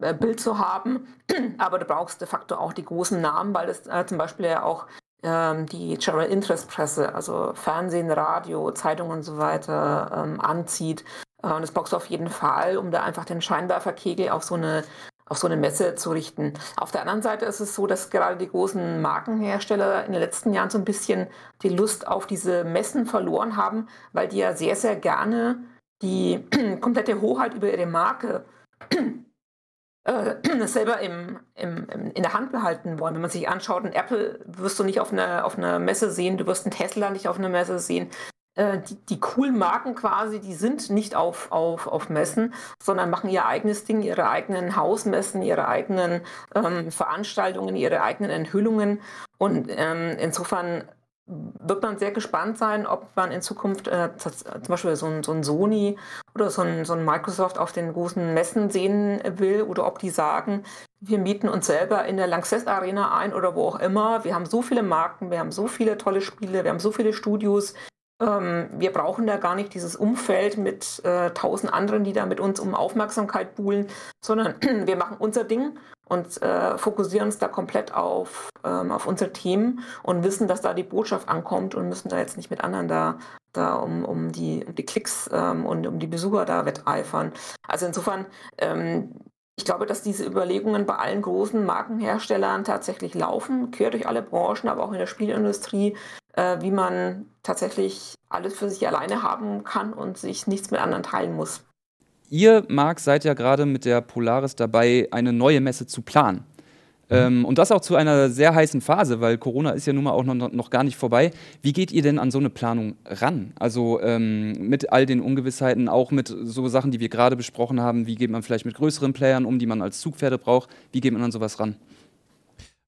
äh, Bild zu haben. [clears throat] Aber du brauchst de facto auch die großen Namen, weil es äh, zum Beispiel ja auch ähm, die General Interest Presse, also Fernsehen, Radio, Zeitungen und so weiter ähm, anzieht. Äh, und das brauchst du auf jeden Fall, um da einfach den Scheinwerferkegel auf so eine auf so eine Messe zu richten. Auf der anderen Seite ist es so, dass gerade die großen Markenhersteller in den letzten Jahren so ein bisschen die Lust auf diese Messen verloren haben, weil die ja sehr, sehr gerne die [clears throat] komplette Hoheit über ihre Marke [clears throat] äh, [clears throat] selber im, im, in der Hand behalten wollen. Wenn man sich anschaut, ein Apple wirst du nicht auf einer auf eine Messe sehen, du wirst einen Tesla nicht auf einer Messe sehen. Äh, die, die coolen Marken quasi, die sind nicht auf, auf, auf Messen, sondern machen ihr eigenes Ding, ihre eigenen Hausmessen, ihre eigenen ähm, Veranstaltungen, ihre eigenen Enthüllungen. Und ähm, insofern wird man sehr gespannt sein, ob man in Zukunft äh, zum Beispiel so ein, so ein Sony oder so ein, so ein, Microsoft auf den großen Messen sehen will oder ob die sagen, wir mieten uns selber in der Lanxess Arena ein oder wo auch immer. Wir haben so viele Marken, wir haben so viele tolle Spiele, wir haben so viele Studios. Ähm, wir brauchen da gar nicht dieses Umfeld mit äh, tausend anderen, die da mit uns um Aufmerksamkeit buhlen, sondern [clears throat] wir machen unser Ding und äh, fokussieren uns da komplett auf, ähm, auf unsere Themen und wissen, dass da die Botschaft ankommt und müssen da jetzt nicht mit anderen da, da um, um, die, um die Klicks ähm, und um die Besucher da wetteifern. Also insofern, ähm, ich glaube, dass diese Überlegungen bei allen großen Markenherstellern tatsächlich laufen, quer durch alle Branchen, aber auch in der Spielindustrie, äh, wie man tatsächlich alles für sich alleine haben kann und sich nichts mit anderen teilen muss.
Ihr, Marc, seid ja gerade mit der Polaris dabei, eine neue Messe zu planen. Mhm. Ähm, und das auch zu einer sehr heißen Phase, weil Corona ist ja nun mal auch noch, noch gar nicht vorbei. Wie geht ihr denn an so eine Planung ran? Also ähm, mit all den Ungewissheiten, auch mit so Sachen, die wir gerade besprochen haben. Wie geht man vielleicht mit größeren Playern um, die man als Zugpferde braucht? Wie geht man an sowas ran?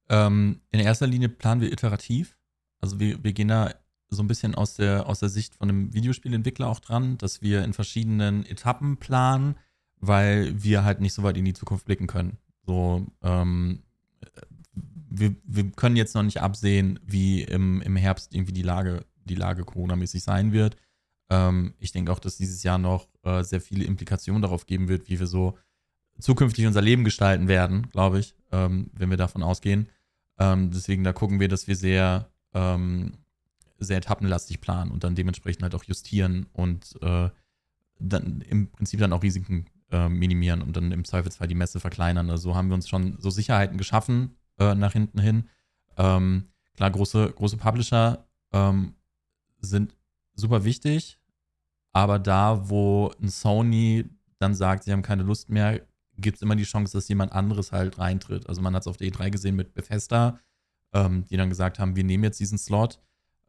Ähm, in erster Linie planen wir iterativ. Also wir, wir gehen da so ein bisschen aus der, aus der Sicht von einem Videospielentwickler auch dran, dass wir in verschiedenen Etappen planen, weil wir halt nicht so weit in die Zukunft blicken können. So, ähm, wir, wir können jetzt noch nicht absehen, wie im, im Herbst irgendwie die Lage, die Lage Corona-mäßig sein wird. Ähm, ich denke auch, dass dieses Jahr noch äh, sehr viele Implikationen darauf geben wird, wie wir so zukünftig unser Leben gestalten werden, glaube ich, ähm, wenn wir davon ausgehen. Ähm, deswegen, da gucken wir, dass wir sehr ähm, sehr etappenlastig planen und dann dementsprechend halt auch justieren und äh, dann im Prinzip dann auch Risiken äh, minimieren und dann im Zweifelsfall die Messe verkleinern. Also so haben wir uns schon so Sicherheiten geschaffen äh, nach hinten hin. Ähm, klar, große, große Publisher ähm, sind super wichtig, aber da, wo ein Sony dann sagt, sie haben keine Lust mehr, gibt es immer die Chance, dass jemand anderes halt reintritt. Also man hat es auf der E3 gesehen mit Bethesda, ähm, die dann gesagt haben, wir nehmen jetzt diesen Slot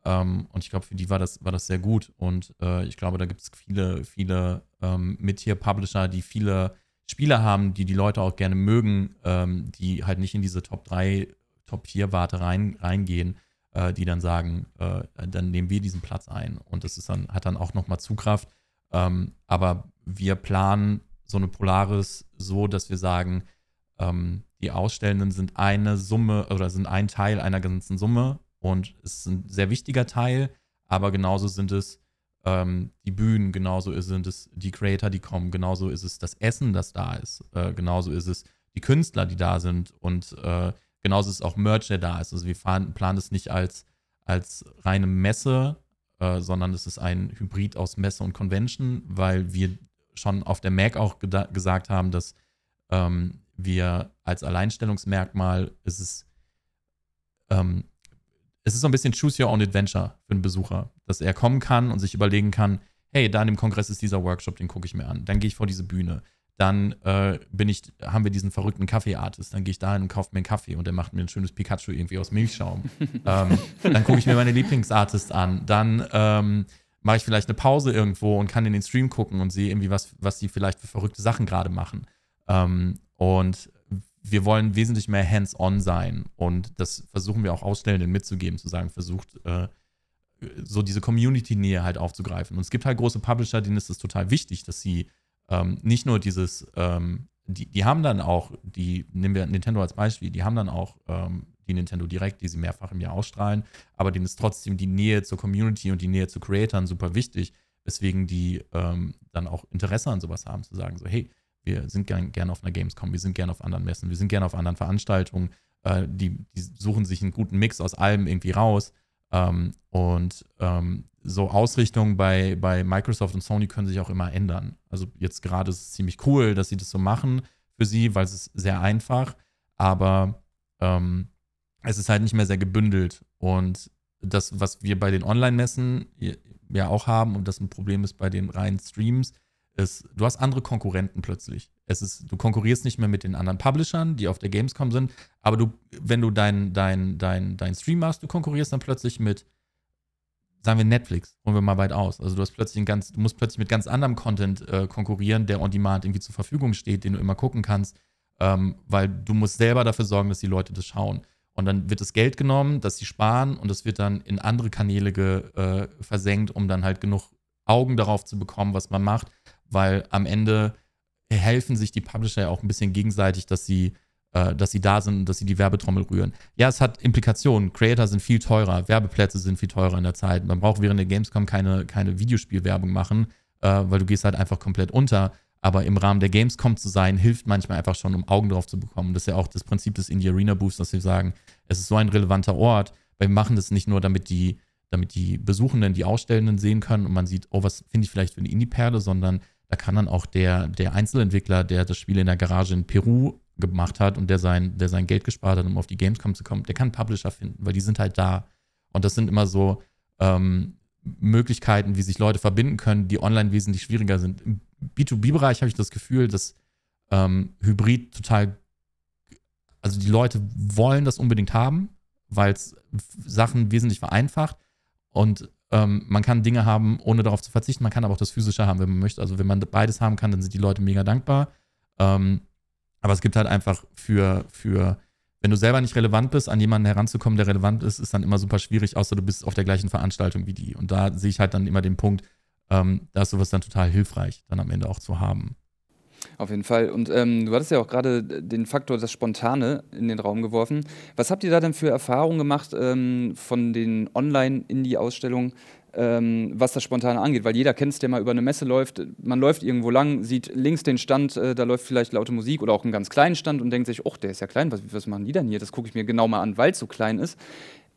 ähm, und ich glaube, für die war das, war das sehr gut. Und äh, ich glaube, da gibt es viele, viele ähm, Mid-Tier-Publisher, die viele Spiele haben, die die Leute auch gerne mögen, ähm, die halt nicht in diese Top 3, Top 4 Warte rein, reingehen, äh, die dann sagen, äh, dann nehmen wir diesen Platz ein. Und das ist dann, hat dann auch nochmal Zugkraft. Ähm, aber wir planen so eine Polaris so, dass wir sagen, ähm, die Ausstellenden sind eine Summe oder sind ein Teil einer ganzen Summe und es ist ein sehr wichtiger Teil, aber genauso sind es ähm, die Bühnen, genauso sind es die Creator, die kommen, genauso ist es das Essen, das da ist, äh, genauso ist es die Künstler, die da sind und äh, genauso ist auch Merch, der da ist. Also wir fahren, planen es nicht als, als reine Messe, äh, sondern es ist ein Hybrid aus Messe und Convention, weil wir schon auf der Mac auch gesagt haben, dass ähm, wir als Alleinstellungsmerkmal ist es ähm, es ist so ein bisschen Choose Your Own Adventure für einen Besucher, dass er kommen kann und sich überlegen kann, hey, da in dem Kongress ist dieser Workshop, den gucke ich mir an. Dann gehe ich vor diese Bühne. Dann äh, bin ich, haben wir diesen verrückten Kaffee-Artist. Dann gehe ich dahin und kaufe mir einen Kaffee und der macht mir ein schönes Pikachu irgendwie aus Milchschaum. [laughs] ähm, dann gucke ich mir meine Lieblingsartist an. Dann ähm, mache ich vielleicht eine Pause irgendwo und kann in den Stream gucken und sehe irgendwie, was, was die vielleicht für verrückte Sachen gerade machen. Ähm, und wir wollen wesentlich mehr hands-on sein und das versuchen wir auch Ausstellenden mitzugeben, zu sagen, versucht äh, so diese Community-Nähe halt aufzugreifen. Und es gibt halt große Publisher, denen ist es total wichtig, dass sie ähm, nicht nur dieses, ähm, die, die haben dann auch, die, nehmen wir Nintendo als Beispiel, die haben dann auch ähm, die Nintendo Direct, die sie mehrfach im Jahr ausstrahlen, aber denen ist trotzdem die Nähe zur Community und die Nähe zu Creatoren super wichtig, weswegen die ähm, dann auch Interesse an sowas haben, zu sagen, so, hey, wir sind gerne gern auf einer Gamescom, wir sind gerne auf anderen Messen, wir sind gerne auf anderen Veranstaltungen. Äh, die, die, suchen sich einen guten Mix aus allem irgendwie raus. Ähm, und ähm, so Ausrichtungen bei, bei Microsoft und Sony können sich auch immer ändern. Also jetzt gerade ist es ziemlich cool, dass sie das so machen für sie, weil es ist sehr einfach, aber ähm, es ist halt nicht mehr sehr gebündelt. Und das, was wir bei den Online-Messen ja auch haben und das ein Problem ist bei den reinen Streams, ist, du hast andere Konkurrenten plötzlich. Es ist, du konkurrierst nicht mehr mit den anderen Publishern, die auf der Gamescom sind, aber du, wenn du dein, dein, dein, dein Stream machst, du konkurrierst dann plötzlich mit, sagen wir Netflix, holen wir mal weit aus. Also du hast plötzlich ganz, du musst plötzlich mit ganz anderem Content äh, konkurrieren, der on demand irgendwie zur Verfügung steht, den du immer gucken kannst, ähm, weil du musst selber dafür sorgen, dass die Leute das schauen. Und dann wird das Geld genommen, das sie sparen und das wird dann in andere Kanäle äh, versenkt, um dann halt genug Augen darauf zu bekommen, was man macht, weil am Ende helfen sich die Publisher ja auch ein bisschen gegenseitig, dass sie, äh, dass sie da sind und dass sie die Werbetrommel rühren. Ja, es hat Implikationen. Creator sind viel teurer, Werbeplätze sind viel teurer in der Zeit. Man braucht während der Gamescom keine, keine Videospielwerbung machen, äh, weil du gehst halt einfach komplett unter. Aber im Rahmen der Gamescom zu sein, hilft manchmal einfach schon, um Augen drauf zu bekommen. Das ist ja auch das Prinzip des Indie Arena Boosts, dass wir sagen, es ist so ein relevanter Ort, wir machen das nicht nur, damit die, damit die Besuchenden, die Ausstellenden sehen können und man sieht, oh, was finde ich vielleicht für eine Indie-Perle, sondern da kann dann auch der, der Einzelentwickler, der das Spiel in der Garage in Peru gemacht hat und der sein, der sein Geld gespart hat, um auf die Gamescom zu kommen, der kann Publisher finden, weil die sind halt da. Und das sind immer so ähm, Möglichkeiten, wie sich Leute verbinden können, die online wesentlich schwieriger sind. Im B2B-Bereich habe ich das Gefühl, dass ähm, Hybrid total, also die Leute wollen das unbedingt haben, weil es Sachen wesentlich vereinfacht. Und ähm, man kann Dinge haben, ohne darauf zu verzichten. Man kann aber auch das Physische haben, wenn man möchte. Also wenn man beides haben kann, dann sind die Leute mega dankbar. Ähm, aber es gibt halt einfach für, für, wenn du selber nicht relevant bist, an jemanden heranzukommen, der relevant ist, ist dann immer super schwierig, außer du bist auf der gleichen Veranstaltung wie die. Und da sehe ich halt dann immer den Punkt, ähm, da ist sowas dann total hilfreich, dann am Ende auch zu haben.
Auf jeden Fall. Und ähm, du hattest ja auch gerade den Faktor das Spontane in den Raum geworfen. Was habt ihr da denn für Erfahrungen gemacht ähm, von den Online-Indie-Ausstellungen, ähm, was das Spontane angeht? Weil jeder kennt es, der mal über eine Messe läuft. Man läuft irgendwo lang, sieht links den Stand, äh, da läuft vielleicht laute Musik oder auch einen ganz kleinen Stand und denkt sich, oh, der ist ja klein, was, was machen die denn hier? Das gucke ich mir genau mal an, weil es so klein ist.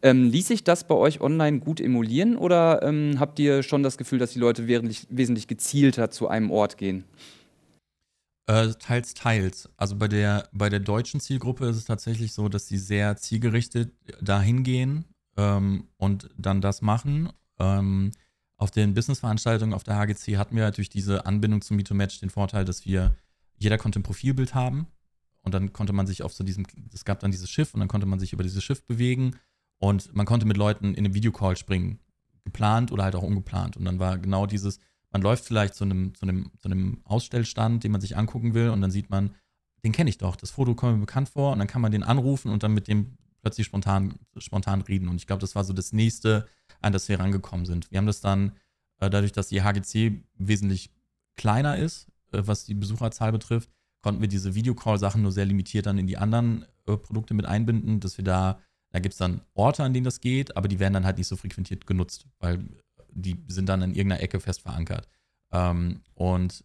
Ähm, ließ sich das bei euch online gut emulieren oder ähm, habt ihr schon das Gefühl, dass die Leute wesentlich, wesentlich gezielter zu einem Ort gehen?
Äh, teils, teils. Also bei der, bei der deutschen Zielgruppe ist es tatsächlich so, dass sie sehr zielgerichtet dahin gehen ähm, und dann das machen. Ähm, auf den Businessveranstaltungen auf der HGC hatten wir durch diese Anbindung zum Meet-to-Match den Vorteil, dass wir, jeder konnte ein Profilbild haben und dann konnte man sich auf so diesem, es gab dann dieses Schiff und dann konnte man sich über dieses Schiff bewegen und man konnte mit Leuten in einem Videocall springen. Geplant oder halt auch ungeplant. Und dann war genau dieses, man läuft vielleicht zu einem, zu, einem, zu einem Ausstellstand, den man sich angucken will, und dann sieht man, den kenne ich doch, das Foto kommt mir bekannt vor, und dann kann man den anrufen und dann mit dem plötzlich spontan, spontan reden. Und ich glaube, das war so das nächste, an das wir rangekommen sind. Wir haben das dann, äh, dadurch, dass die HGC wesentlich kleiner ist, äh, was die Besucherzahl betrifft, konnten wir diese Videocall-Sachen nur sehr limitiert dann in die anderen äh, Produkte mit einbinden, dass wir da, da gibt es dann Orte, an denen das geht, aber die werden dann halt nicht so frequentiert genutzt, weil die sind dann in irgendeiner Ecke fest verankert. Ähm, und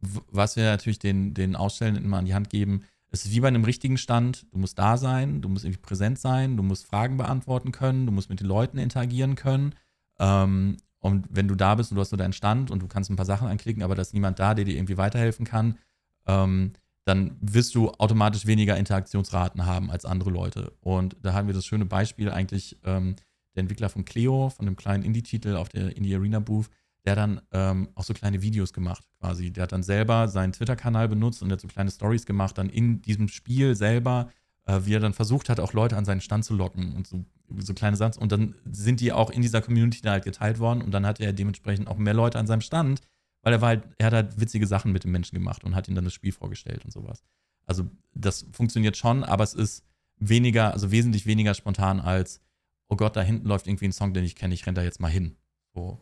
was wir natürlich den, den Ausstellenden immer an die Hand geben, ist wie bei einem richtigen Stand. Du musst da sein, du musst irgendwie präsent sein, du musst Fragen beantworten können, du musst mit den Leuten interagieren können. Ähm, und wenn du da bist und du hast nur deinen Stand und du kannst ein paar Sachen anklicken, aber da ist niemand da, der dir irgendwie weiterhelfen kann, ähm, dann wirst du automatisch weniger Interaktionsraten haben als andere Leute. Und da haben wir das schöne Beispiel eigentlich ähm, der Entwickler von Cleo, von dem kleinen Indie-Titel auf der Indie Arena Booth, der dann ähm, auch so kleine Videos gemacht quasi. Der hat dann selber seinen Twitter-Kanal benutzt und hat so kleine Stories gemacht, dann in diesem Spiel selber, äh, wie er dann versucht hat, auch Leute an seinen Stand zu locken und so, so kleine Satz. Und dann sind die auch in dieser Community da halt geteilt worden und dann hatte er dementsprechend auch mehr Leute an seinem Stand, weil er war halt, er hat halt witzige Sachen mit den Menschen gemacht und hat ihnen dann das Spiel vorgestellt und sowas. Also das funktioniert schon, aber es ist weniger, also wesentlich weniger spontan als oh Gott, da hinten läuft irgendwie ein Song, den ich kenne, ich renne da jetzt mal hin. So.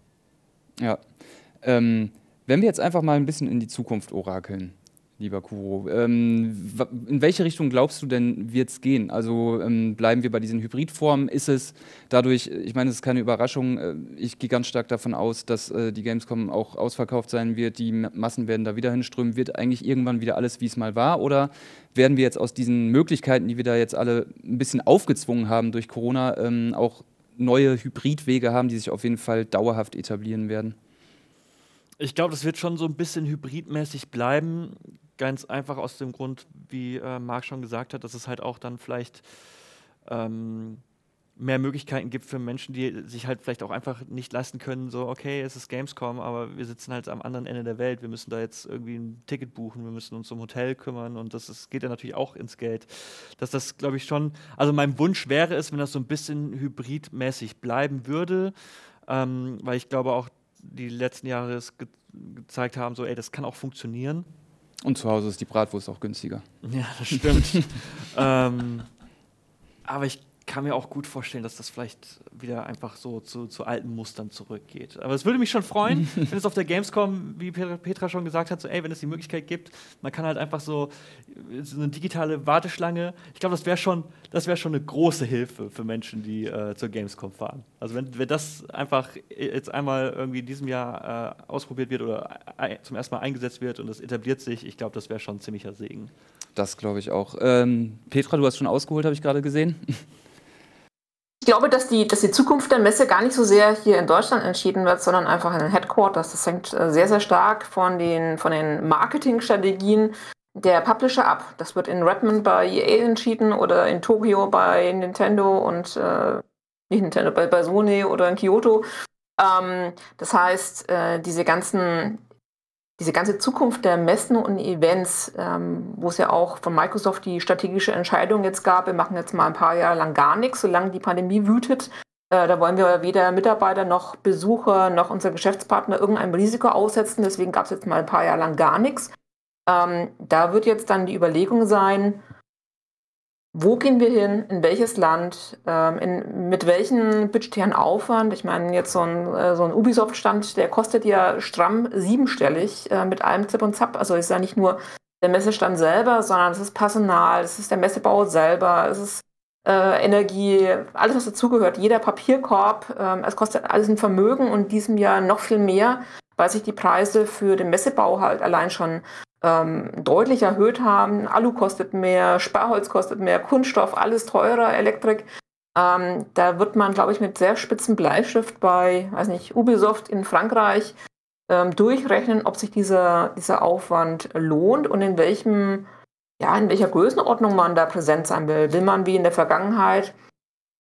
Ja. Ähm, wenn wir jetzt einfach mal ein bisschen in die Zukunft orakeln, lieber Kuro, ähm, in welche Richtung glaubst du denn, wird es gehen? Also ähm, bleiben wir bei diesen Hybridformen? Ist es dadurch, ich meine, es ist keine Überraschung, äh, ich gehe ganz stark davon aus, dass äh, die Gamescom auch ausverkauft sein wird, die Massen werden da wieder hinströmen, wird eigentlich irgendwann wieder alles, wie es mal war? Oder werden wir jetzt aus diesen Möglichkeiten, die wir da jetzt alle ein bisschen aufgezwungen haben durch Corona, ähm, auch neue Hybridwege haben, die sich auf jeden Fall dauerhaft etablieren werden?
Ich glaube, das wird schon so ein bisschen hybridmäßig bleiben. Ganz einfach aus dem Grund, wie äh, Marc schon gesagt hat, dass es halt auch dann vielleicht ähm, mehr Möglichkeiten gibt für Menschen, die sich halt vielleicht auch einfach nicht leisten können, so, okay, es ist Gamescom, aber wir sitzen halt am anderen Ende der Welt, wir müssen da jetzt irgendwie ein Ticket buchen, wir müssen uns um Hotel kümmern und das ist, geht ja natürlich auch ins Geld. Dass das, glaube ich, schon, also mein Wunsch wäre es, wenn das so ein bisschen hybridmäßig bleiben würde, ähm, weil ich glaube auch, die letzten Jahre es ge gezeigt haben, so, ey, das kann auch funktionieren.
Und zu Hause ist die Bratwurst auch günstiger.
Ja, das stimmt. [laughs] ähm, aber ich kann mir auch gut vorstellen, dass das vielleicht wieder einfach so zu, zu alten Mustern zurückgeht. Aber es würde mich schon freuen, [laughs] wenn es auf der Gamescom, wie Petra schon gesagt hat, so, ey, wenn es die Möglichkeit gibt, man kann halt einfach so, so eine digitale Warteschlange. Ich glaube, das wäre schon, wär schon eine große Hilfe für Menschen, die äh, zur Gamescom fahren. Also wenn, wenn das einfach jetzt einmal irgendwie in diesem Jahr äh, ausprobiert wird oder zum ersten Mal eingesetzt wird und es etabliert sich, ich glaube, das wäre schon ein ziemlicher Segen.
Das glaube ich auch. Ähm, Petra, du hast schon ausgeholt, habe ich gerade gesehen. [laughs]
Ich glaube, dass die, dass die Zukunft der Messe gar nicht so sehr hier in Deutschland entschieden wird, sondern einfach in den Headquarters. Das hängt äh, sehr, sehr stark von den, von den Marketingstrategien der Publisher ab. Das wird in Redmond bei EA entschieden oder in Tokio bei Nintendo und äh, nicht Nintendo, bei, bei Sony oder in Kyoto. Ähm, das heißt, äh, diese ganzen diese ganze Zukunft der Messen und Events, ähm, wo es ja auch von Microsoft die strategische Entscheidung jetzt gab, wir machen jetzt mal ein paar Jahre lang gar nichts, solange die Pandemie wütet. Äh, da wollen wir weder Mitarbeiter noch Besucher noch unser Geschäftspartner irgendeinem Risiko aussetzen. Deswegen gab es jetzt mal ein paar Jahre lang gar nichts. Ähm, da wird jetzt dann die Überlegung sein, wo gehen wir hin, in welches Land, ähm, in, mit welchem budgetären Aufwand. Ich meine, jetzt so ein, äh, so ein Ubisoft-Stand, der kostet ja stramm siebenstellig äh, mit allem Zip und Zap. Also ist ja nicht nur der Messestand selber, sondern es ist Personal, es ist der Messebau selber, es ist äh, Energie, alles, was dazugehört, jeder Papierkorb. Ähm, es kostet alles ein Vermögen und diesem Jahr noch viel mehr, weil sich die Preise für den Messebau halt allein schon ähm, deutlich erhöht haben. Alu kostet mehr, Sparholz kostet mehr, Kunststoff, alles teurer, Elektrik. Ähm, da wird man, glaube ich, mit sehr spitzen Bleistift bei, weiß nicht, Ubisoft in Frankreich ähm, durchrechnen, ob sich dieser, dieser Aufwand lohnt und in welchem, ja, in welcher Größenordnung man da präsent sein will. Will man wie in der Vergangenheit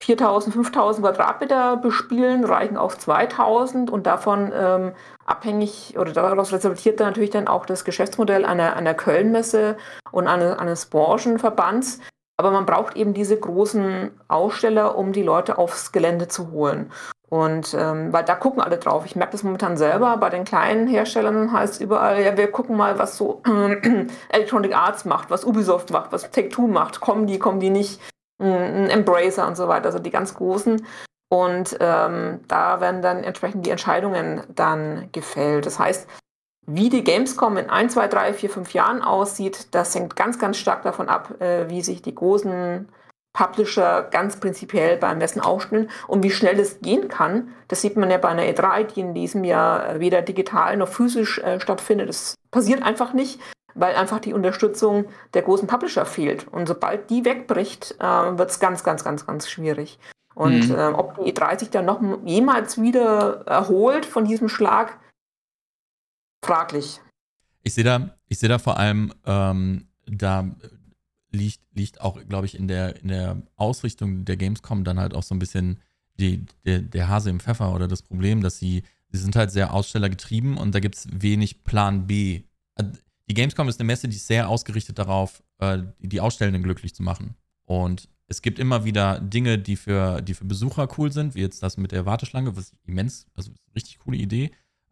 4000, 5000 Quadratmeter bespielen, reichen auch 2000 und davon ähm, abhängig oder daraus resultiert dann natürlich dann auch das Geschäftsmodell einer, einer Kölnmesse und eine, eines Branchenverbands. Aber man braucht eben diese großen Aussteller, um die Leute aufs Gelände zu holen. Und ähm, weil da gucken alle drauf. Ich merke das momentan selber. Bei den kleinen Herstellern heißt es überall, ja, wir gucken mal, was so äh, [clears throat] Electronic Arts macht, was Ubisoft macht, was Take-Two macht. Kommen die, kommen die nicht? Ein Embracer und so weiter, also die ganz großen. Und ähm, da werden dann entsprechend die Entscheidungen dann gefällt. Das heißt, wie die Gamescom in 1, 2, 3, 4, 5 Jahren aussieht, das hängt ganz, ganz stark davon ab, äh, wie sich die großen Publisher ganz prinzipiell beim Messen aufstellen und wie schnell das gehen kann. Das sieht man ja bei einer E3, die in diesem Jahr weder digital noch physisch äh, stattfindet. Das passiert einfach nicht weil einfach die Unterstützung der großen Publisher fehlt. Und sobald die wegbricht, äh, wird es ganz, ganz, ganz, ganz schwierig. Und mhm. äh, ob die E30 dann noch jemals wieder erholt von diesem Schlag, fraglich.
Ich sehe da, ich sehe da vor allem, ähm, da liegt, liegt auch, glaube ich, in der, in der Ausrichtung der Gamescom dann halt auch so ein bisschen die, der, der Hase im Pfeffer oder das Problem, dass sie, sie sind halt sehr ausstellergetrieben und da gibt es wenig Plan B. Die Gamescom ist eine Messe, die ist sehr ausgerichtet darauf, äh, die Ausstellenden glücklich zu machen. Und es gibt immer wieder Dinge, die für, die für Besucher cool sind, wie jetzt das mit der Warteschlange, was immens, also richtig coole Idee.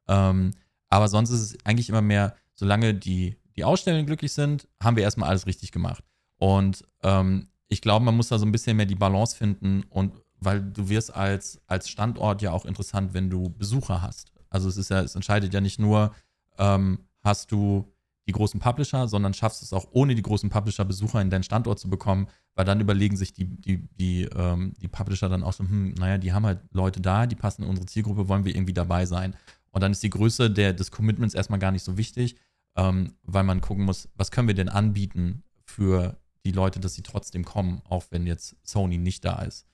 Ähm, aber sonst ist es eigentlich immer mehr, solange die, die Ausstellenden glücklich sind, haben wir erstmal alles richtig gemacht. Und ähm, ich glaube, man muss da so ein bisschen mehr die Balance finden und weil du wirst als, als Standort ja auch interessant, wenn du Besucher hast. Also es ist ja, es entscheidet ja nicht nur, ähm, hast du die großen Publisher, sondern schaffst es auch ohne die großen Publisher Besucher in deinen Standort zu bekommen, weil dann überlegen sich die, die, die, ähm, die Publisher dann auch so, hm, naja, die haben halt Leute da, die passen in unsere Zielgruppe, wollen wir irgendwie dabei sein. Und dann ist die Größe der, des Commitments erstmal gar nicht so wichtig, ähm, weil man gucken muss, was können wir denn anbieten für die Leute, dass sie trotzdem kommen, auch wenn jetzt Sony nicht da ist.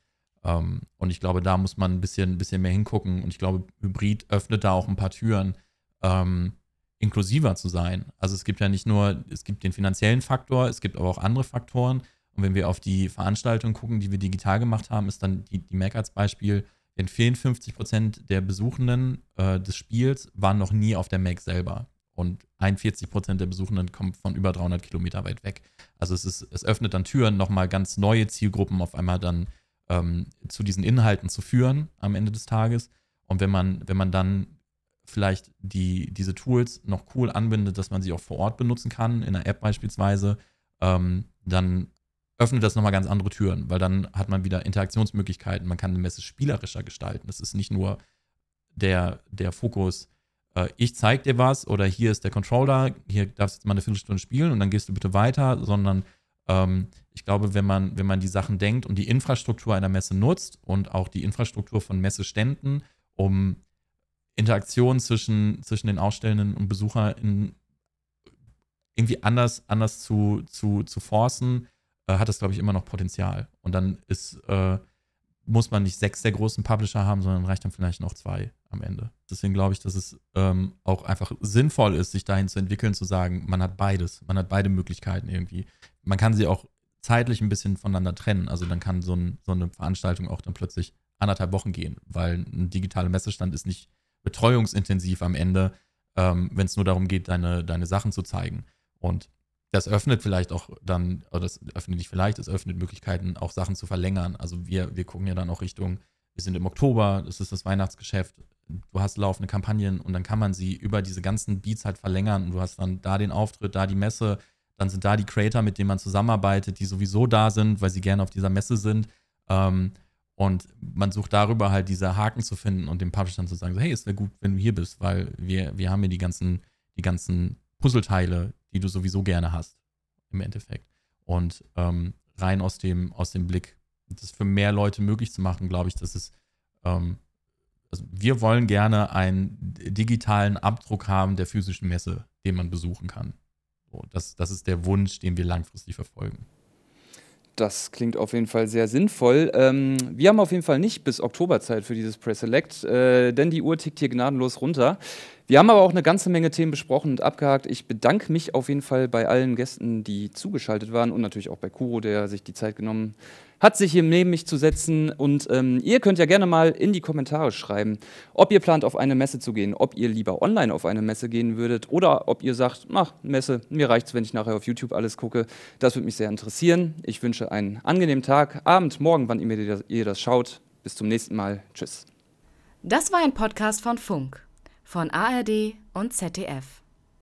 Ähm, und ich glaube, da muss man ein bisschen, ein bisschen mehr hingucken. Und ich glaube, Hybrid öffnet da auch ein paar Türen, ähm, inklusiver zu sein. Also es gibt ja nicht nur, es gibt den finanziellen Faktor, es gibt aber auch andere Faktoren. Und wenn wir auf die Veranstaltung gucken, die wir digital gemacht haben, ist dann die, die Mac als Beispiel, denn 54 Prozent der Besuchenden äh, des Spiels waren noch nie auf der Mac selber. Und 41 Prozent der Besuchenden kommen von über 300 Kilometer weit weg. Also es, ist, es öffnet dann Türen, nochmal ganz neue Zielgruppen auf einmal dann ähm, zu diesen Inhalten zu führen am Ende des Tages. Und wenn man, wenn man dann vielleicht die, diese Tools noch cool anbindet, dass man sie auch vor Ort benutzen kann, in einer App beispielsweise, ähm, dann öffnet das nochmal ganz andere Türen, weil dann hat man wieder Interaktionsmöglichkeiten, man kann eine Messe spielerischer gestalten. Das ist nicht nur der, der Fokus, äh, ich zeig dir was oder hier ist der Controller, hier darfst du jetzt mal eine Viertelstunde spielen und dann gehst du bitte weiter, sondern ähm, ich glaube, wenn man, wenn man die Sachen denkt und die Infrastruktur einer Messe nutzt und auch die Infrastruktur von Messeständen, um Interaktion zwischen, zwischen den Ausstellenden und Besuchern irgendwie anders, anders zu, zu, zu forcen, äh, hat das, glaube ich, immer noch Potenzial. Und dann ist, äh, muss man nicht sechs der großen Publisher haben, sondern reicht dann vielleicht noch zwei am Ende. Deswegen glaube ich, dass es ähm, auch einfach sinnvoll ist, sich dahin zu entwickeln, zu sagen, man hat beides, man hat beide Möglichkeiten irgendwie. Man kann sie auch zeitlich ein bisschen voneinander trennen. Also dann kann so, ein, so eine Veranstaltung auch dann plötzlich anderthalb Wochen gehen, weil ein digitaler Messestand ist nicht betreuungsintensiv am Ende, ähm, wenn es nur darum geht, deine, deine Sachen zu zeigen. Und das öffnet vielleicht auch dann, oder das öffnet nicht vielleicht, es öffnet Möglichkeiten, auch Sachen zu verlängern. Also wir, wir gucken ja dann auch Richtung, wir sind im Oktober, das ist das Weihnachtsgeschäft, du hast laufende Kampagnen und dann kann man sie über diese ganzen Beats halt verlängern und du hast dann da den Auftritt, da die Messe, dann sind da die Creator, mit denen man zusammenarbeitet, die sowieso da sind, weil sie gerne auf dieser Messe sind. Ähm, und man sucht darüber halt diese Haken zu finden und dem Publisher dann zu sagen, so, hey, es wäre gut, wenn du hier bist, weil wir, wir haben hier die ganzen, die ganzen Puzzleteile, die du sowieso gerne hast, im Endeffekt. Und ähm, rein aus dem, aus dem Blick, das für mehr Leute möglich zu machen, glaube ich, dass es, ähm, also wir wollen gerne einen digitalen Abdruck haben der physischen Messe, den man besuchen kann. So, das, das ist der Wunsch, den wir langfristig verfolgen.
Das klingt auf jeden Fall sehr sinnvoll. Ähm, wir haben auf jeden Fall nicht bis Oktober Zeit für dieses Pre-Select, äh, denn die Uhr tickt hier gnadenlos runter. Wir haben aber auch eine ganze Menge Themen besprochen und abgehakt. Ich bedanke mich auf jeden Fall bei allen Gästen, die zugeschaltet waren und natürlich auch bei Kuro, der sich die Zeit genommen hat sich hier neben mich zu setzen. Und ähm, ihr könnt ja gerne mal in die Kommentare schreiben, ob ihr plant, auf eine Messe zu gehen, ob ihr lieber online auf eine Messe gehen würdet oder ob ihr sagt, ach, Messe, mir reicht es, wenn ich nachher auf YouTube alles gucke. Das würde mich sehr interessieren. Ich wünsche einen angenehmen Tag, Abend, Morgen, wann ihr, ihr das schaut. Bis zum nächsten Mal. Tschüss.
Das war ein Podcast von Funk, von ARD und ZDF.